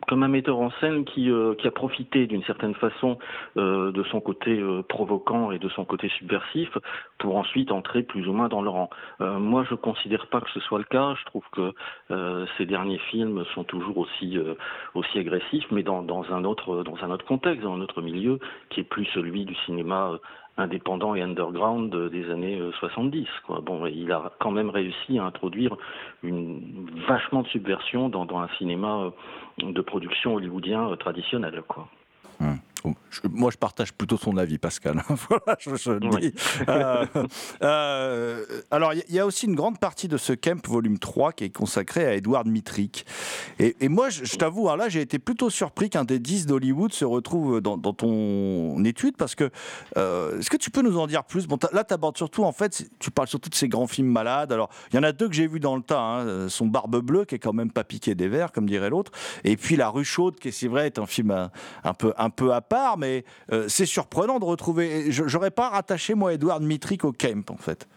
comme un metteur en scène qui, euh, qui a profité d'une certaine façon euh, de son côté euh, provoquant et de son côté subversif pour ensuite entrer plus ou moins dans le rang. Euh, moi, je considère pas que ce soit le cas. Je trouve que euh, ces derniers films sont toujours aussi euh, aussi agressifs, mais dans, dans un autre dans un autre contexte, dans un autre milieu qui est plus celui du cinéma indépendant et underground euh, des années euh, 70. Quoi. Bon, il a quand même réussi à introduire une vachement de subversion dans, un cinéma euh, de production hollywoodien euh, traditionnel. Hum. Je- moi, je partage plutôt son avis, Pascal. voilà, je, je le Oui. dis. Euh, euh, alors, il y- a aussi une grande partie de ce Kemp volume 3 qui est consacrée à Edward Mitrick. Et, et moi, je, je t'avoue, alors là, j'ai été plutôt surpris qu'un des 10 d'Hollywood se retrouve dans, dans ton étude parce que, euh, est-ce que tu peux nous en dire plus? Bon, Là, tu abordes surtout, en fait, tu parles surtout de ces grands films malades. Alors, il y en a deux que j'ai vus dans le tas. hein. Euh, Son Barbe Bleue, qui est quand même pas piqué des verres, comme dirait l'autre. Et puis La Rue Chaude, qui, est, c'est vrai, est un film un, un peu, un peu à mais euh, c'est surprenant de retrouver. J'aurais pas rattaché, moi, Edward Mitrick au Kemp, en fait.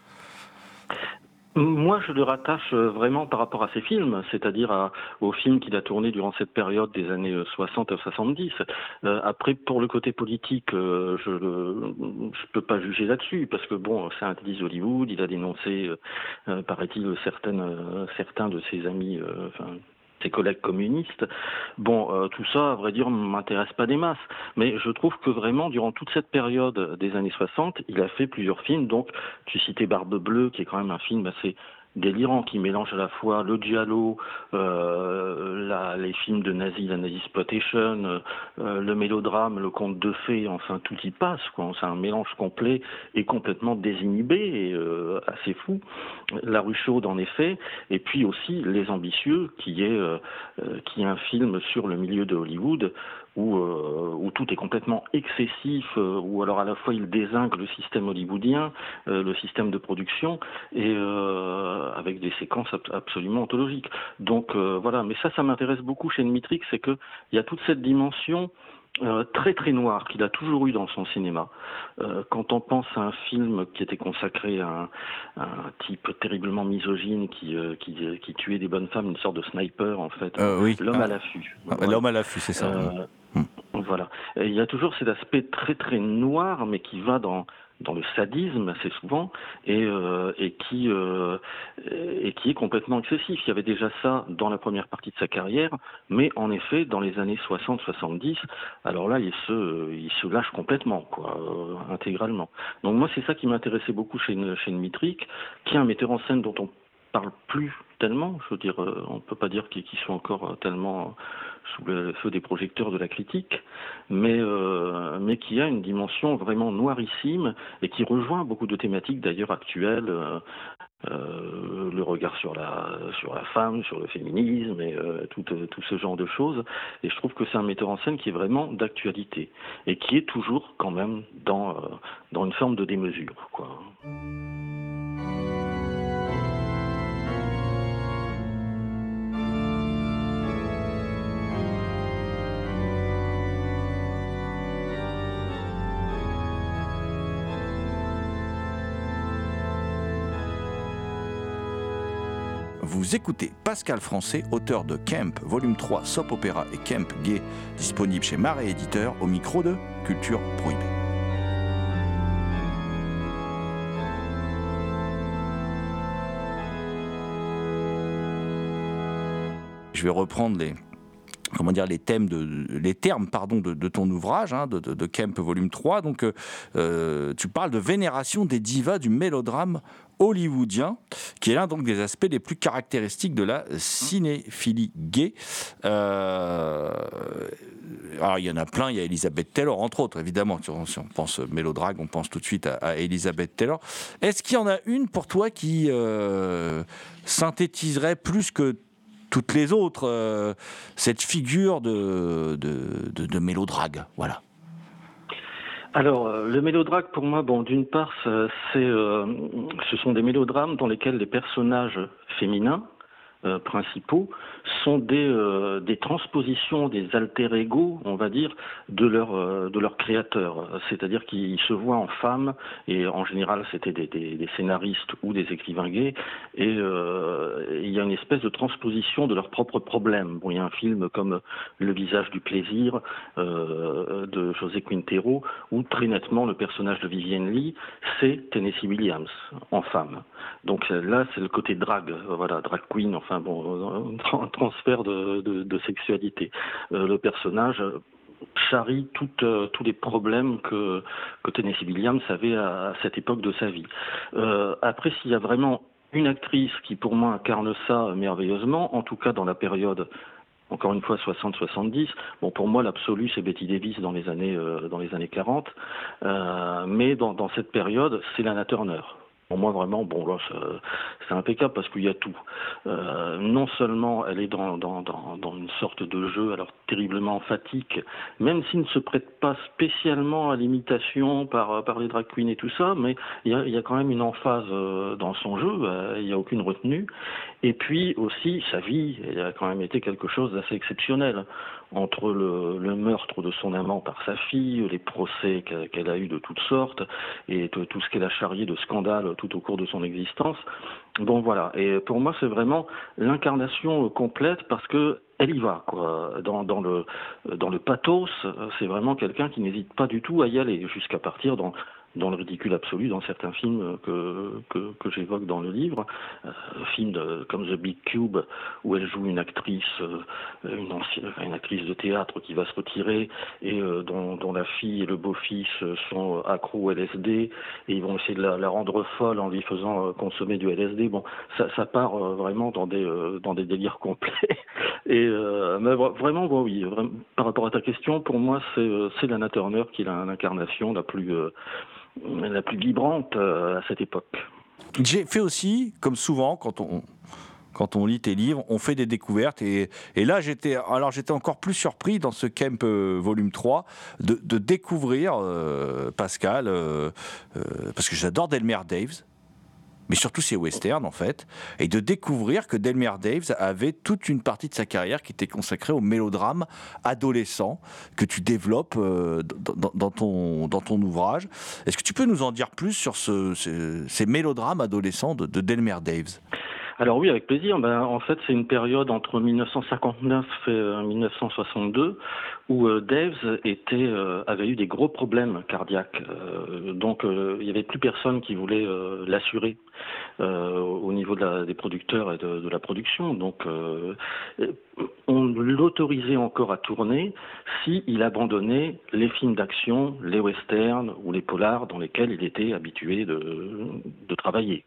Moi, je le rattache euh, vraiment par rapport à ses films, c'est-à-dire aux films qu'il a tournés durant cette période des années euh, 60 à 70. Euh, après, pour le côté politique, je ne peux pas juger là-dessus, parce que bon, c'est un artiste Hollywood, il a dénoncé, paraît-il, certains de ses amis, ses collègues communistes. Bon, euh, tout ça, à vrai dire, m'intéresse pas des masses. Mais je trouve que vraiment, durant toute cette période des années 60, il a fait plusieurs films. Donc, tu citais Barbe Bleue, qui est quand même un film assez délirant, qui mélange à la fois le giallo, euh, les films de nazis, la nazi exploitation, euh, euh, le mélodrame, le conte de fées, enfin tout y passe. C'est un mélange complet et complètement désinhibé et euh, assez fou. La rue chaude, en effet, et puis aussi Les Ambitieux, qui est, euh, euh, qui est un film sur le milieu de Hollywood où, euh, où tout est complètement excessif, euh, où alors à la fois il désingue le système hollywoodien, euh, le système de production, et euh, avec des séquences ab- absolument ontologiques. Donc voilà, mais ça, ça m'intéresse beaucoup chez Dmitrick, c'est qu'il y a toute cette dimension euh, très très noire qu'il a toujours eu dans son cinéma. Euh, quand on pense à un film qui était consacré à un, à un type terriblement misogyne qui, euh, qui, qui tuait des bonnes femmes, une sorte de sniper en fait, oui. l'homme Ah. à l'affût. Ah, Voilà. L'homme à l'affût, c'est ça. Voilà. Il y a toujours cet aspect très très noir, mais qui va dans dans le sadisme assez souvent et, euh, euh, et qui est complètement excessif. Il y avait déjà ça dans la première partie de sa carrière, mais en effet dans les années 60-70, alors là il se il se lâche complètement quoi, euh, intégralement. Donc moi c'est ça qui m'intéressait beaucoup chez chez Dmitrick, qui est un metteur en scène dont on parle plus tellement. Je veux dire, on peut pas dire qu'ils sont encore tellement sous le feu des projecteurs de la critique, mais euh, mais qui a une dimension vraiment noirissime et qui rejoint beaucoup de thématiques d'ailleurs actuelles. euh, euh, le regard sur la sur la femme, sur le féminisme et tout, tout ce genre de choses. Et je trouve que c'est un metteur en scène qui est vraiment d'actualité et qui est toujours quand même dans dans une forme de démesure, quoi. Vous écoutez Pascal Français, auteur de Kemp, volume 3, Soap Opéra et Kemp Gay, disponible chez Marais Éditeur, au micro de Culture Prohibée. Je vais reprendre les, comment dire, les thèmes de, les termes pardon, de, ton ouvrage, hein, de, Kemp volume 3. Donc, euh, euh, tu parles de vénération des divas du mélodrame hollywoodien, qui est l'un donc des aspects les plus caractéristiques de la cinéphilie gay. Euh, alors, il y en a plein, il y a Elizabeth Taylor, entre autres, évidemment. Si on, pense mélodrague, on pense tout de suite à, à Elizabeth Taylor. Est-ce qu'il y en a une pour toi qui synthétiserait plus que toutes les autres euh, cette figure de, de, mélodrague Voilà. Alors, euh, le mélodrame, pour moi, bon, d'une part, euh, ce sont des mélodrames dans lesquels les personnages féminins principaux sont des, euh, des transpositions, des alter ego, on va dire, de leur, euh, créateur. C'est-à-dire qu'ils se voient en femmes, et en général, c'était des, scénaristes ou des écrivains gays, et euh, il y a une espèce de transposition de leurs propres problèmes. Il y a un film comme Le visage du plaisir euh, de José Quintero, où très nettement le personnage de Vivienne Lee, c'est Tennessee Williams en femme. Donc là, c'est le côté drag, voilà, drag queen, enfin bon, transfert de, sexualité. Euh, le personnage, charrie euh, tous les problèmes que, Tennessee Williams avait à, cette époque de sa vie. Euh, après, s'il y a vraiment une actrice qui pour moi incarne ça merveilleusement, en tout cas dans la période encore une fois 60-70. Bon, pour moi, l'absolu, c'est Betty Davis dans les années dans les années 40. Euh, mais dans cette période, c'est Lana Turner. Pour moi, vraiment, bon, là, c'est- impeccable parce qu'il y a tout. Euh, non seulement elle est dans, dans, dans, une sorte de jeu, alors terriblement emphatique, même s'il ne se prête pas spécialement à l'imitation par, par les drag queens et tout ça, mais il y a, y a quand même une emphase euh, dans son jeu, euh, il n'y a aucune retenue. Et puis aussi, sa vie, elle a quand même été quelque chose d'assez exceptionnel. Entre le, meurtre de son amant par sa fille, les procès qu'elle a eu de toutes sortes, et tout ce qu'elle a charrié de scandales tout au cours de son existence. Bon voilà, et pour moi c'est vraiment l'incarnation euh, complète parce que elle y va quoi. Dans, dans le dans le pathos, euh, c'est vraiment quelqu'un qui n'hésite pas du tout à y aller jusqu'à partir dans dans le ridicule absolu dans certains films que, que, que j'évoque dans le livre, euh, films comme The Big Cube où elle joue une actrice, euh, une, actrice de théâtre qui va se retirer et euh, dont, la fille et le beau-fils sont accros au LSD et ils vont essayer de la, rendre folle en lui faisant euh, consommer du LSD. Bon, ça, part vraiment dans des dans des délires complets. Et mais vra- vraiment, bon, oui, par rapport à ta question, pour moi, c'est Lana Turner qui est l'incarnation la plus la plus vibrante euh, à cette époque. J'ai fait aussi, comme souvent, quand on, quand on lit tes livres, on fait des découvertes. Et, et là, j'étais, encore plus surpris dans ce Camp euh, volume 3 de, de découvrir euh, Pascal, parce que j'adore Delmer Daves. Mais surtout ses westerns en fait, et de découvrir que Delmer Daves avait toute une partie de sa carrière qui était consacrée au mélodrame adolescent que tu développes euh, dans, ton, dans ton ouvrage. Est-ce que tu peux nous en dire plus sur ce- ce- ces mélodrames adolescents de, de Delmer Daves? Alors oui, avec plaisir. Ben, en fait, c'est une période entre 1959 et euh, 1962 où euh, Daves était, euh, avait eu des gros problèmes cardiaques. Euh, donc, euh, il n'y avait plus personne qui voulait euh, l'assurer euh, au niveau des producteurs et de, la production. Donc, euh, on l'autorisait encore à tourner si il abandonnait les films d'action, les westerns ou les polars dans lesquels il était habitué de, travailler.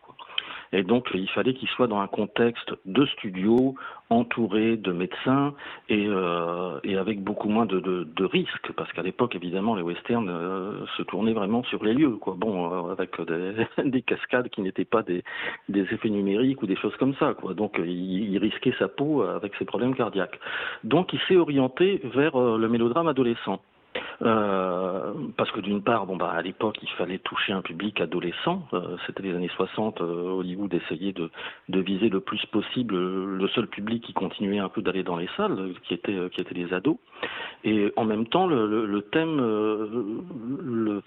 Et donc, il fallait qu'il soit dans un contexte de studio, entouré de médecins et, euh, avec beaucoup moins de, risques, parce qu'à l'époque, évidemment, les westerns euh, se tournaient vraiment sur les lieux, quoi. Bon, euh, avec des, des cascades qui n'étaient pas des, effets numériques ou des choses comme ça, quoi. Donc, il, il risquait sa peau avec ses problèmes cardiaques. Donc, il s'est orienté vers le mélodrame adolescent. Euh, parce que d'une part, bon bah à l'époque, il fallait toucher un public adolescent. Euh, C'était les années 60. euh, Hollywood essayait de, viser le plus possible le seul public qui continuait un peu d'aller dans les salles, qui était qui étaient les ados. Et en même temps, le, thème, le,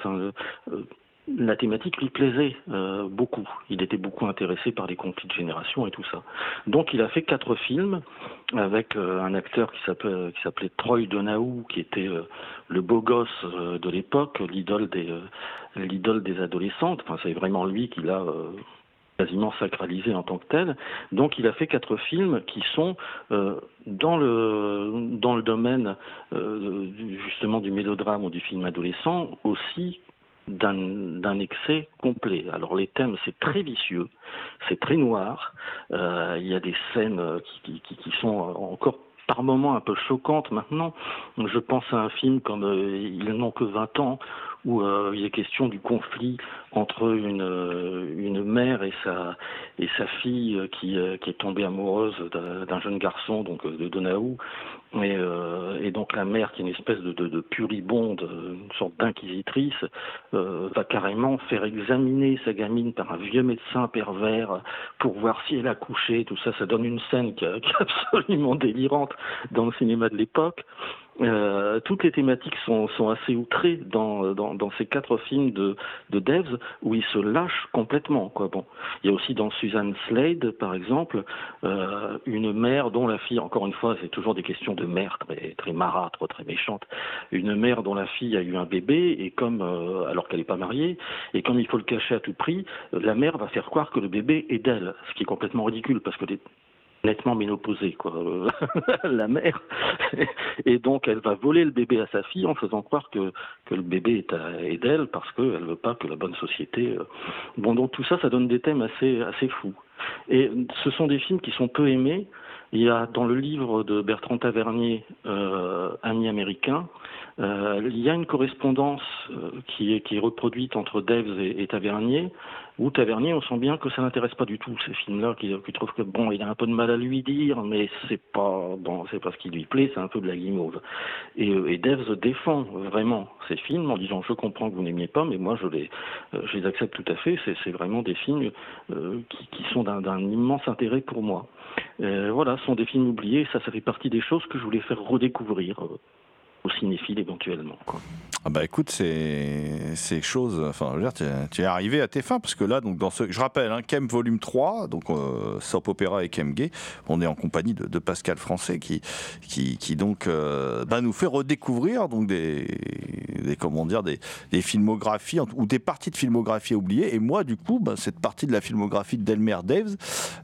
la thématique lui plaisait euh, beaucoup. Il était beaucoup intéressé par les conflits de génération et tout ça. Donc il a fait quatre films avec euh, un acteur qui s'appelait Troy Donahue, qui était euh, le beau gosse de l'époque, l'idole des adolescentes. Enfin, c'est vraiment lui qui l'a quasiment sacralisé en tant que tel. Donc il a fait quatre films qui sont dans le domaine justement du mélodrame ou du film adolescent aussi d'un excès complet. Alors les thèmes c'est très vicieux, c'est très noir. Euh, il y a des scènes euh, qui sont encore par moments un peu choquantes maintenant. Je pense à un film comme euh, Ils n'ont que 20 ans où euh, il est question du conflit entre une, euh, une mère et sa, et sa fille euh, qui, euh, qui est tombée amoureuse d'un jeune garçon, donc de Donahue, et, euh, et donc la mère qui est une espèce de, de, de puribonde, une sorte d'inquisitrice, euh, va carrément faire examiner sa gamine par un vieux médecin pervers pour voir si elle a couché, tout ça, ça donne une scène qui, qui est absolument délirante dans le cinéma de l'époque. Euh, toutes les thématiques sont, sont assez outrées dans, dans, dans ces quatre films de, de Devs où il se lâche complètement. Quoi. Bon, il y a aussi dans Suzanne Slade, par exemple, euh, une mère dont la fille, encore une fois, c'est toujours des questions de mère très, très marâtre, très méchante, une mère dont la fille a eu un bébé et comme, euh, alors qu'elle n'est pas mariée, et comme il faut le cacher à tout prix, la mère va faire croire que le bébé est d'elle, ce qui est complètement ridicule parce que nettement ménopausée, quoi, euh, la mère. Et donc, elle va voler le bébé à sa fille en faisant croire que, que le bébé est, est d'elle parce qu'elle veut pas que la bonne société. euh, Bon, donc tout ça, ça donne des thèmes assez, assez fous. Et ce sont des films qui sont peu aimés. Il y a dans le livre de Bertrand Tavernier, euh, Amis américains, euh, il y a une correspondance euh, qui, est, reproduite entre Deves et, Tavernier, où Tavernier, on sent bien que ça n'intéresse pas du tout ces films-là, qu'il trouve que bon, il a un peu de mal à lui dire, mais c'est pas c'est pas ce qui lui plaît, c'est un peu de la guimauve. Et, euh, et Deves défend vraiment ces films en disant je comprends que vous n'aimiez pas, mais moi je les, accepte tout à fait. C'est vraiment des films qui, sont d'un immense intérêt pour moi. Voilà, ce sont des films oubliés. Ça fait partie des choses que je voulais faire redécouvrir aux cinéphiles éventuellement. Quoi. Ah bah écoute, c'est c'est chose. Enfin, tu es, arrivé à tes fins parce que là, donc dans ce, je rappelle, hein, Kem volume 3, donc euh, Soap Opera et Kem Gay, on est en compagnie de, Pascal Français qui qui, qui donc euh, bah, nous fait redécouvrir donc des, des comment dire des, des filmographies ou des parties de filmographie oubliées. Et moi, du coup, bah, cette partie de la filmographie de Delmer Daves,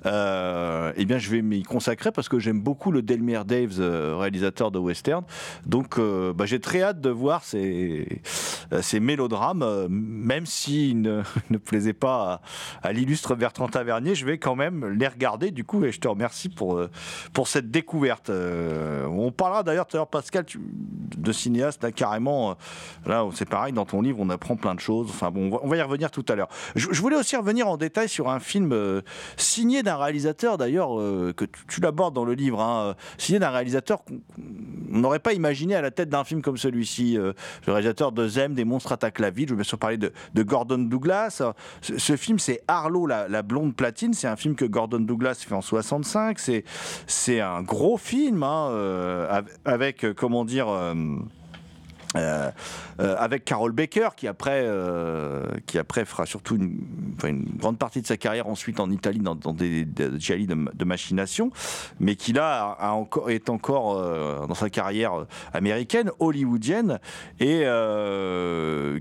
euh, eh bien, je vais m'y consacrer parce que j'aime beaucoup le Delmer Daves, euh, réalisateur de western. Donc, euh, bah, j'ai très hâte de voir ces, euh, mélodrames, euh, même s'ils ne, plaisaient pas à, à l'illustre Bertrand Tavernier, je vais quand même les regarder du coup et je te remercie pour, pour cette découverte. On parlera d'ailleurs tout à l'heure, Pascal, de cinéaste, carrément, là c'est pareil, dans ton livre on apprend plein de choses. Enfin bon, on va, y revenir tout à l'heure. Je, voulais aussi revenir en détail sur un film signé d'un réalisateur d'ailleurs, que tu, tu l'abordes dans le livre, hein, signé d'un réalisateur qu'on on n'aurait pas imaginé à la d'un film comme celui-ci. euh, le réalisateur de Zem, des monstres attaquent la ville. Je vais bien sûr parler de, Gordon Douglas. Ce, film, c'est Arlo, la, blonde platine. C'est un film que Gordon Douglas fait en 65. C'est, un gros film hein, euh, av- avec, euh, comment dire. Euh, euh, avec Carol Baker qui après euh, qui après fera surtout une, grande partie de sa carrière ensuite en Italie dans, des, des de, machination mais qui là est encore dans sa carrière américaine hollywoodienne et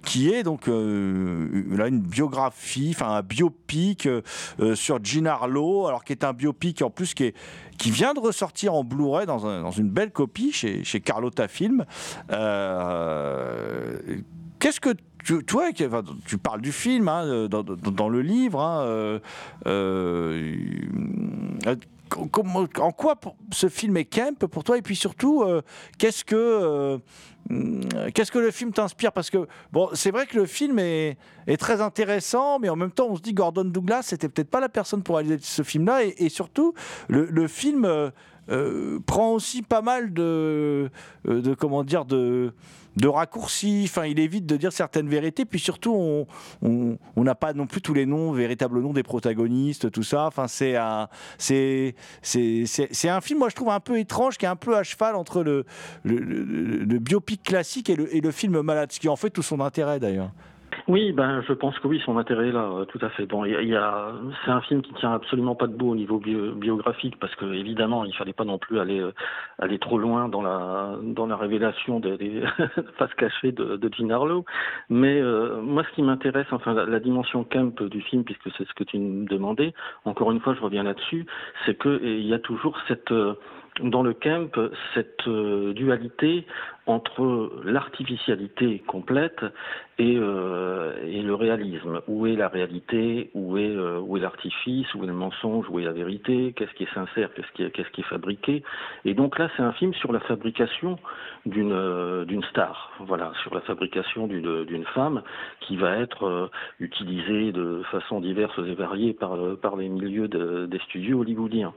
qui est donc là une biographie enfin un biopic sur Jean Harlow alors qui est un biopic en plus qui est qui vient de ressortir en Blu-ray dans, un- dans une belle copie chez, chez Carlotta Film. Euh, Qu'est-ce que tu, toi, tu parles du film hein, dans, le livre. hein, euh, euh, en quoi ce film est camp pour toi Et puis surtout, euh, qu'est-ce que euh, hum, qu'est-ce que le film t'inspire? Parce que bon, c'est vrai que le film est, très intéressant, mais en même temps, on se dit Gordon Douglas, c'était peut-être pas la personne pour réaliser ce film-là, et, surtout, le, film euh, prend aussi pas mal de, de comment dire, de de raccourcis, enfin il évite de dire certaines vérités, puis surtout on n'a pas non plus tous les noms, véritables noms des protagonistes, tout ça. Enfin c'est un c'est un film moi je trouve un peu étrange, qui est un peu à cheval entre le biopic classique et le, et le film malade, ce qui en fait tout son intérêt d'ailleurs. Oui, ben je pense que oui, son intérêt là, euh, tout à fait. Bon, il y a- c'est un film qui tient absolument pas debout au niveau bio- biographique parce que évidemment, il fallait pas non plus aller euh, aller trop loin dans la dans la révélation des, des faces cachées de, de Jean Harlow. Mais euh, moi, ce qui m'intéresse, enfin la, la dimension camp du film, puisque c'est ce que tu me demandais. Encore une fois, je reviens là-dessus, c'est que il y a toujours cette euh, dans le camp cette euh, dualité entre l'artificialité complète et, euh, et le réalisme. Où est la réalité? Où est, euh, où est l'artifice? Où est le mensonge? Où est la vérité? Qu'est-ce qui est sincère? Qu'est-ce qui est, fabriqué? Et donc là, c'est un film sur la fabrication d'une euh, star. Voilà, sur la fabrication d'une femme qui va être utilisée de façon diverse et variée par, les milieux de- des studios hollywoodiens.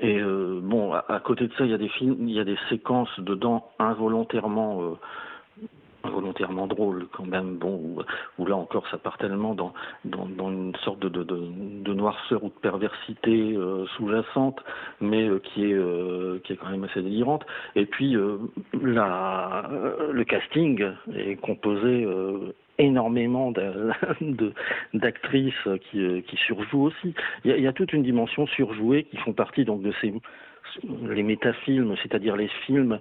Et bon, à, côté de ça, il y a des il y a des séquences dedans involontairement, euh, involontairement drôles quand même. Bon, où, là encore, ça part tellement dans dans, une sorte de, de, noirceur ou de perversité euh, sous-jacente, mais euh, qui est qui est quand même assez délirante. Et puis la, le casting est composé énormément d'actrices qui, qui surjouent aussi. Il y, a, il y a toute une dimension surjouée qui font partie donc de ces les métafilms, c'est-à-dire les films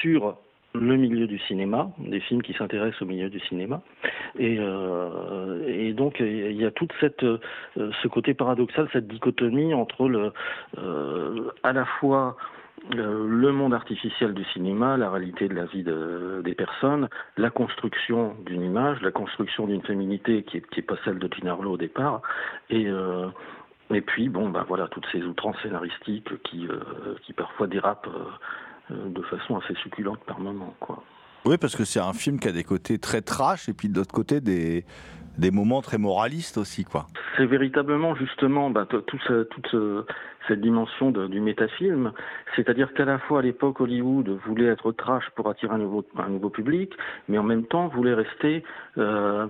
sur le milieu du cinéma, des films qui s'intéressent au milieu du cinéma. Et, euh, donc il y a toute cette, euh, ce côté paradoxal, cette dichotomie entre le, euh, à la fois le monde artificiel du cinéma, la réalité de la vie de- des personnes, la construction d'une image, la construction d'une féminité qui est, qui est pas celle de Harlow au départ, et euh, et puis bon ben voilà toutes ces outrances scénaristiques qui qui parfois dérapent de façon assez succulente par moment quoi. Oui, parce que c'est un film qui a des côtés très trash et puis de l'autre côté des, des moments très moralistes aussi, quoi. C'est véritablement justement bah, tout ce- toute ce- cette dimension de- du métafilm, c'est-à-dire qu'à la fois à l'époque Hollywood voulait être trash pour attirer un nouveau, un nouveau public, mais en même temps voulait rester euh,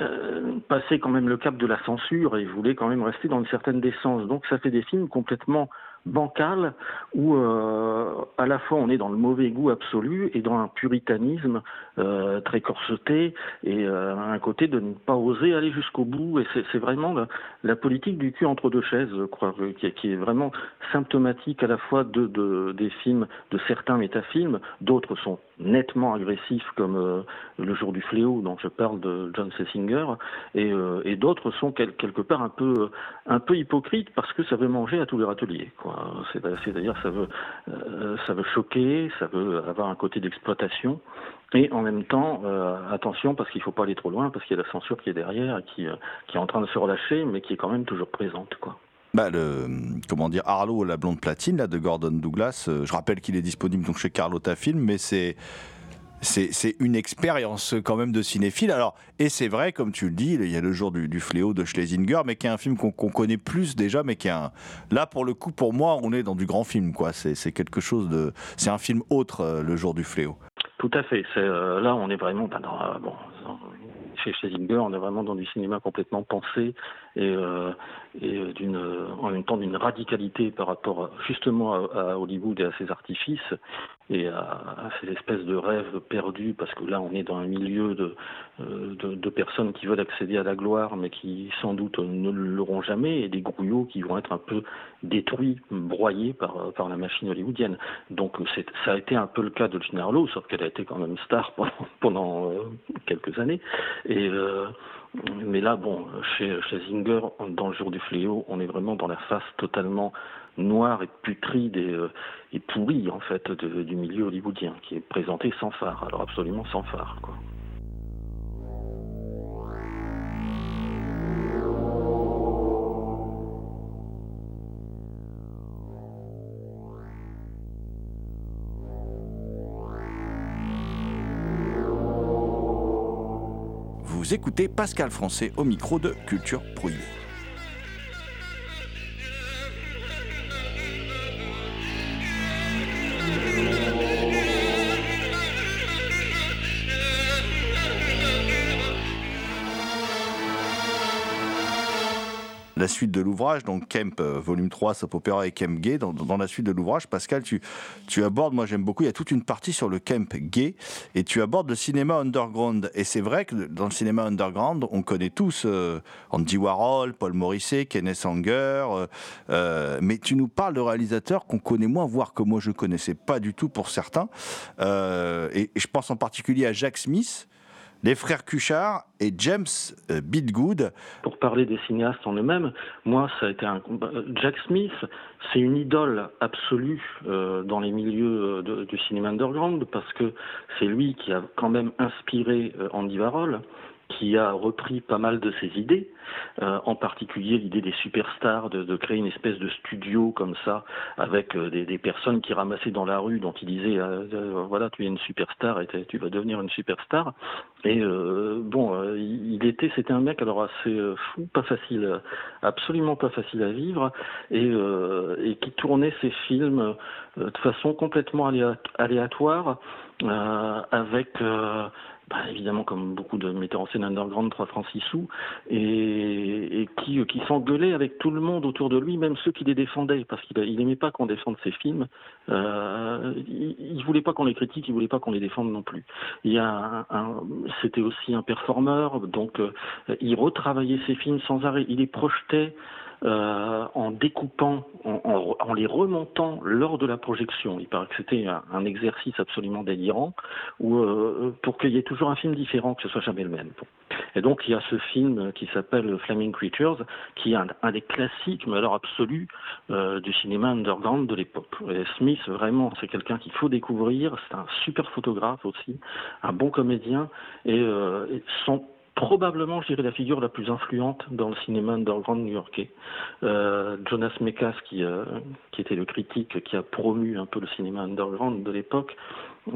euh, passer quand même le cap de la censure et voulait quand même rester dans une certaine décence. Donc ça fait des films complètement bancals où euh, à la fois on est dans le mauvais goût absolu et dans un puritanisme euh, très corseté et euh, un côté de ne pas oser aller jusqu'au bout. Et c'est vraiment la, politique du cul entre deux chaises je crois euh, qui, est- vraiment symptomatique à la fois de, de des films de certains métafilms. D'autres sont nettement agressifs comme euh, le jour du fléau dont je parle de John Sessinger. Et, euh, et d'autres sont quel- quelque part un peu un peu hypocrites parce que ça veut manger à tous les râteliers quoi C'est- c'est-à-dire ça veut euh, ça veut choquer ça veut avoir un côté d'exploitation et en même temps, euh, attention parce qu'il faut pas aller trop loin parce qu'il y a la censure qui est derrière qui, euh, qui est en train de se relâcher, mais qui est quand même toujours présente, quoi. Bah, le, comment dire, Arlo, la blonde platine, là, de Gordon Douglas, je rappelle qu'il est disponible donc chez Carlotta Film, mais c'est. C'est une expérience quand même de cinéphile. Alors, et c'est vrai, comme tu le dis, il y a le jour du, fléau de Schlesinger, mais qui est un film qu'on connaît plus déjà, mais qui est. Là, pour le coup, pour moi, on est dans du grand film, quoi. C'est quelque chose de. C'est un film autre, euh, le jour du fléau. Tout à fait. Euh, là, on est vraiment bah, dans, euh, bon, chez Schlesinger, on est vraiment dans du cinéma complètement pensé et, euh, euh, euh, en même temps d'une radicalité par rapport justement à, Hollywood et à ses artifices et à, à ces espèces de rêves perdus parce que là, on est dans un milieu de, personnes qui veulent accéder à la gloire mais qui sans doute ne l'auront jamais et des grouillots qui vont être un peu détruits, broyés par, la machine hollywoodienne. Donc ça a été un peu le cas de Gina Harlow, sauf qu'elle a été quand même star pendant, quelques années. Et mais là, bon, chez Schlesinger, dans le jour du fléau, on est vraiment dans la face totalement noire et putride et, euh, et pourrie en fait du milieu hollywoodien, qui est présenté sans phare, alors absolument sans phare. Écoutez Pascal Français au micro de Culture Prohibée. La suite de l'ouvrage, donc Kemp, euh, volume 3, Soap Opera et Kemp Gay. Dans, la suite de l'ouvrage, Pascal, tu, abordes, moi j'aime beaucoup, il y a toute une partie sur le Kemp Gay, et tu abordes le cinéma underground. Et c'est vrai que dans le cinéma underground, on connaît tous euh, Andy Warhol, Paul Morisset, Kenneth Anger, euh, mais tu nous parles de réalisateurs qu'on connaît moins, voire que moi je connaissais pas du tout pour certains. Et je pense en particulier à Jack Smith, les frères Cuchard et James euh, Bidgood. Pour parler des cinéastes en eux-mêmes, moi, ça a été un. Jack Smith, c'est une idole absolue euh, dans les milieux de- du cinéma underground parce que c'est lui qui a quand même inspiré euh, Andy Warhol, qui a repris pas mal de ses idées, euh, en particulier l'idée des superstars, de, de créer une espèce de studio comme ça, avec euh, des, des personnes qui ramassaient dans la rue, dont il disait euh, euh, voilà, tu es une superstar et tu vas devenir une superstar. Et bon, il était, c'était un mec alors assez fou, pas facile, absolument pas facile à vivre, et, et qui tournait ses films de façon complètement aléa- aléatoire, avec bah, évidemment comme beaucoup de metteurs en scène underground, 3 francs 6 sous, et, et qui, qui s'engueulait avec tout le monde autour de lui, même ceux qui les défendaient, parce qu'il il aimait pas qu'on défende ses films, euh, il, il voulait pas qu'on les critique, il voulait pas qu'on les défende non plus. Il y a c'était aussi un performeur, donc euh, il retravaillait ses films sans arrêt, il les projetait euh, en découpant, en, en- en les remontant lors de la projection. Il paraît que c'était un, un exercice absolument délirant, où, euh, pour qu'il y ait toujours un film différent, que ce soit jamais le même. Et donc il y a ce film qui s'appelle Flaming Creatures, qui est un, un des classiques, mais alors absolus, euh, du cinéma underground de l'époque. Smith, vraiment, c'est quelqu'un qu'il faut découvrir. C'est un super photographe aussi, un bon comédien, et, euh, et son probablement, je dirais, la figure la plus influente dans le cinéma underground new-yorkais. Euh, Jonas Mekas, euh, qui était le critique qui a promu un peu le cinéma underground de l'époque,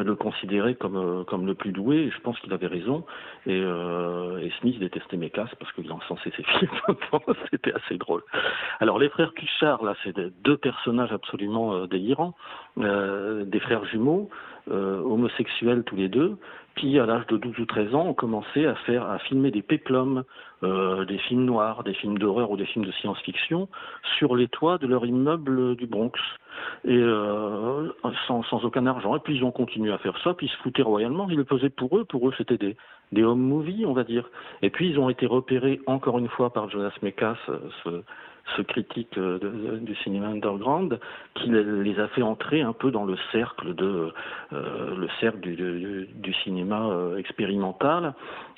le considérait comme, euh, comme le plus doué, et je pense qu'il avait raison. Et, euh, et Smith détestait Mekas parce qu'il encensait ses films. C'était assez drôle. Alors, les frères Cuchard, là, c'est deux personnages absolument euh, délirants, euh, des frères jumeaux, euh, homosexuels tous les deux, qui, à l'âge de 12 ou 13 ans, ont commencé à faire, à filmer des péplums, euh, des films noirs, des films d'horreur ou des films de science-fiction sur les toits de leur immeuble du Bronx. Et euh, sans, aucun argent. Et puis ils ont continué à faire ça, puis ils se foutaient royalement. Ils le faisaient pour eux. Pour eux, c'était des, home movies, on va dire. Et puis ils ont été repérés encore une fois par Jonas Mekas, euh, ce critique euh, du cinéma underground, qui les- a fait entrer un peu dans le cercle de euh, le cercle du, cinéma euh, expérimental.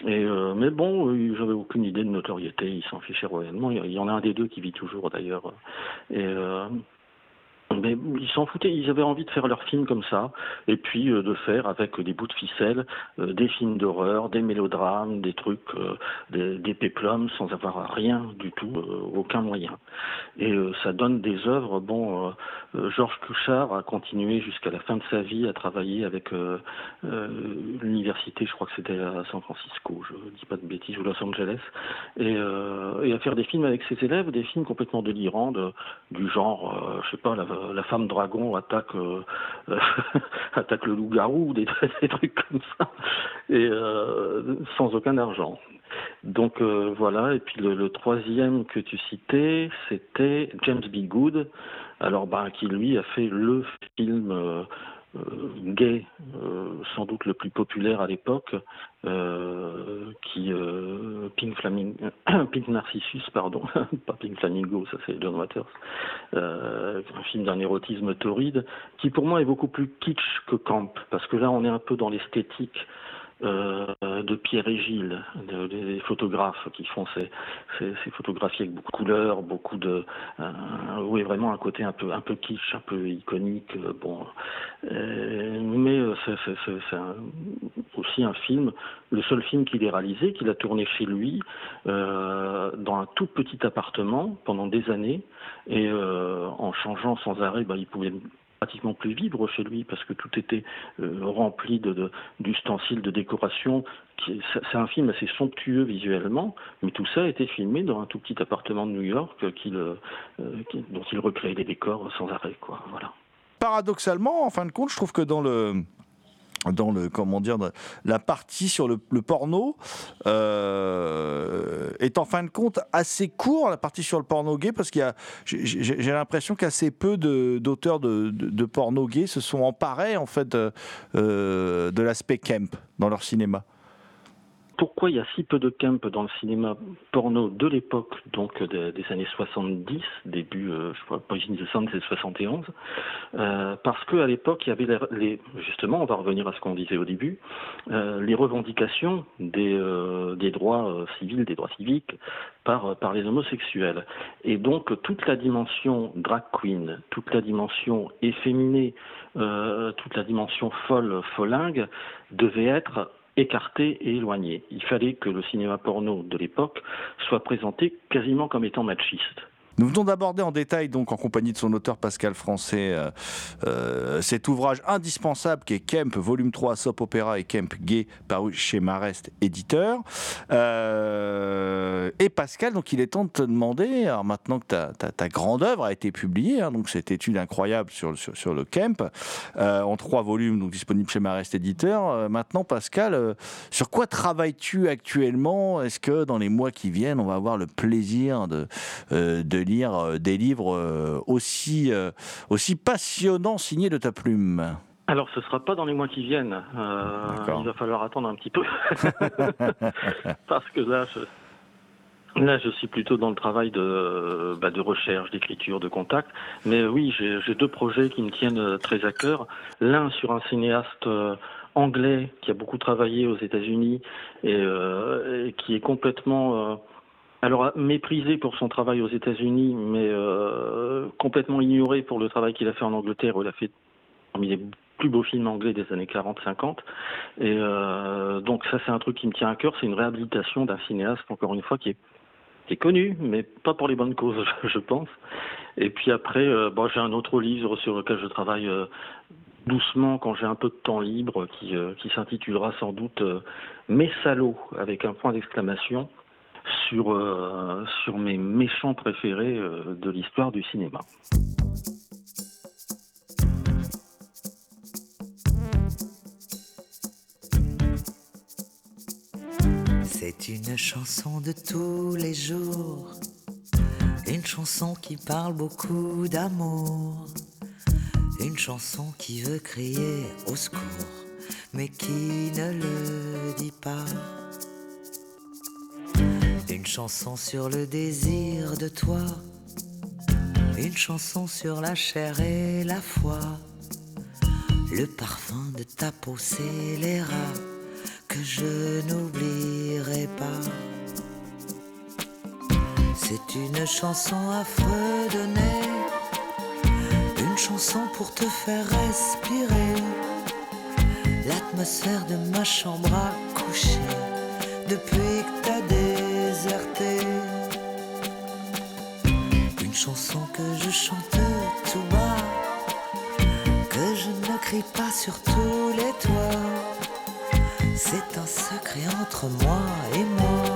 Et mais bon, j'avais aucune idée de notoriété. Ils s'en fichaient royalement. Il y- en a un des deux qui vit toujours d'ailleurs. Mais ils s'en foutaient, ils avaient envie de faire leur film comme ça, et puis euh, de faire avec des bouts de ficelle euh, des films d'horreur, des mélodrames, des trucs, euh, des, des péplums, sans avoir rien du tout, aucun moyen. Et ça donne des œuvres. Bon, Georges Cuchard a continué jusqu'à la fin de sa vie à travailler avec l'université, je crois que c'était à San Francisco, je dis pas de bêtises, ou Los Angeles, et, à faire des films avec ses élèves, des films complètement délirants, du genre, je sais pas, la, la femme dragon attaque euh, euh, attaque le loup-garou, des, des trucs comme ça, et euh, sans aucun argent. Donc euh, voilà, et puis le, le troisième que tu citais, c'était James B. Good, alors bah, qui lui a fait le film euh, euh, gay, euh, sans doute le plus populaire à l'époque, euh, qui euh, Pink, Narcissus, pardon, pas Pink Flamingo, ça c'est John Waters, euh, un film d'un érotisme torride, qui pour moi est beaucoup plus kitsch que camp, parce que là on est un peu dans l'esthétique euh, de Pierre et Gilles, de- des photographes qui font ces, photographies avec beaucoup de couleurs, beaucoup de, oui vraiment un côté un peu un peu kitsch, un peu iconique. euh, bon, Euh, mais c'est, aussi un film, le seul film qu'il ait réalisé, qu'il a tourné chez lui, dans un tout petit appartement pendant des années, et en changeant sans arrêt, bah, il pouvait pratiquement plus vivre chez lui parce que tout était euh, rempli de, de- d'ustensiles de décoration. qui- C'est un film assez somptueux visuellement, mais tout ça a été filmé dans un tout petit appartement de New York euh, qu'il, euh, qui- dont il recréait les décors sans arrêt. Quoi. Voilà. Paradoxalement, en fin de compte, je trouve que dans le dans le comment dire la partie sur le, porno euh, est en fin de compte assez court la partie sur le porno gay parce qu'il y a j'ai- l'impression qu'assez peu d'auteurs de porno gay se sont emparés en fait euh, euh, de l'aspect camp dans leur cinéma. Pourquoi il y a si peu de camp dans le cinéma porno de l'époque, donc des, des années 70, début, euh, je crois, Sun, c'est 71 euh, Parce qu'à l'époque, il y avait les, justement, on va revenir à ce qu'on disait au début, euh, les revendications des, euh, des droits euh, civils, des droits civiques par, par les homosexuels. Et donc, toute la dimension drag queen, toute la dimension efféminée, euh, toute la dimension folle, folingue, devait être écarté et éloigné. Il fallait que le cinéma porno de l'époque soit présenté quasiment comme étant machiste. Nous venons d'aborder en détail, donc en compagnie de son auteur Pascal Français, euh, euh, cet ouvrage indispensable qui est Kemp, volume 3, Soap Opera et Kemp Gay, paru chez Marest Éditeur. Euh, et Pascal, donc il est temps de te demander, alors maintenant que ta, grande œuvre a été publiée, hein, donc cette étude incroyable sur, le Kemp, en trois volumes, donc disponible chez Marest Éditeur, maintenant Pascal, sur quoi travailles-tu actuellement? Est-ce que dans les mois qui viennent, on va avoir le plaisir de, de lire euh, des livres euh, aussi, euh, aussi passionnants signés de ta plume Alors, ce sera pas dans les mois qui viennent. Euh, il va falloir attendre un petit peu. Parce que là, je... Là, je suis plutôt dans le travail de, bah, de recherche, d'écriture, de contact. Mais oui, j'ai deux projets qui me tiennent très à cœur. L'un sur un cinéaste anglais qui a beaucoup travaillé aux États-Unis et, euh, et qui est complètement euh, alors méprisé pour son travail aux États-Unis, mais euh, complètement ignoré pour le travail qu'il a fait en Angleterre. où Il a fait parmi les plus beaux films anglais des années 40-50. Et euh, donc ça, c'est un truc qui me tient à cœur. C'est une réhabilitation d'un cinéaste, encore une fois, qui est qui est connu, mais pas pour les bonnes causes, je pense. Et puis après, euh, bon, j'ai un autre livre sur lequel je travaille doucement quand j'ai un peu de temps libre, qui, qui s'intitulera sans doute Mes salauds, avec un point d'exclamation, sur, euh, sur mes méchants préférés euh, de l'histoire du cinéma. C'est une chanson de tous les jours, une chanson qui parle beaucoup d'amour, une chanson qui veut crier au secours, mais qui ne le dit pas. Une chanson sur le désir de toi, une chanson sur la chair et la foi, le parfum de ta peau scélérate que je n'oublierai pas. C'est une chanson à fredonner, une chanson pour te faire respirer. L'atmosphère de ma chambre à coucher depuis chanson que je chante tout bas, que je ne crie pas sur tous les toits. C'est un secret entre moi et moi,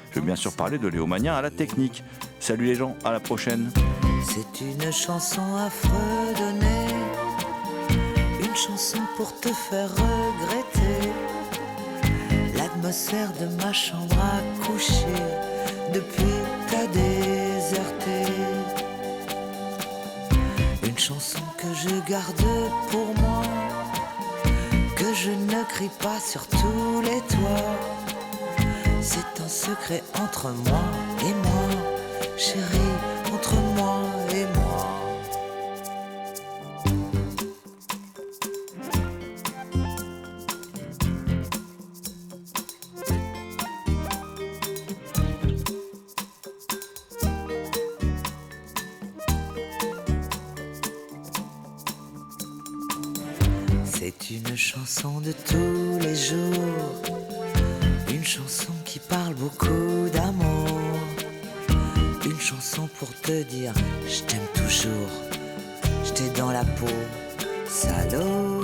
Je veux bien sûr parler de Léo Mania à la technique. Salut les gens, à la prochaine. C'est une chanson à fredonner, une chanson pour te faire regretter l'atmosphère de ma chambre à coucher depuis t'as déserté. Une chanson que je garde pour moi, que je ne crie pas sur tous les toits. C'est secret entre moi et moi, chérie, entre moi et moi. C'est une chanson de tous les jours, beaucoup d'amour, une chanson pour te dire je t'aime toujours, je dans la peau, salaud.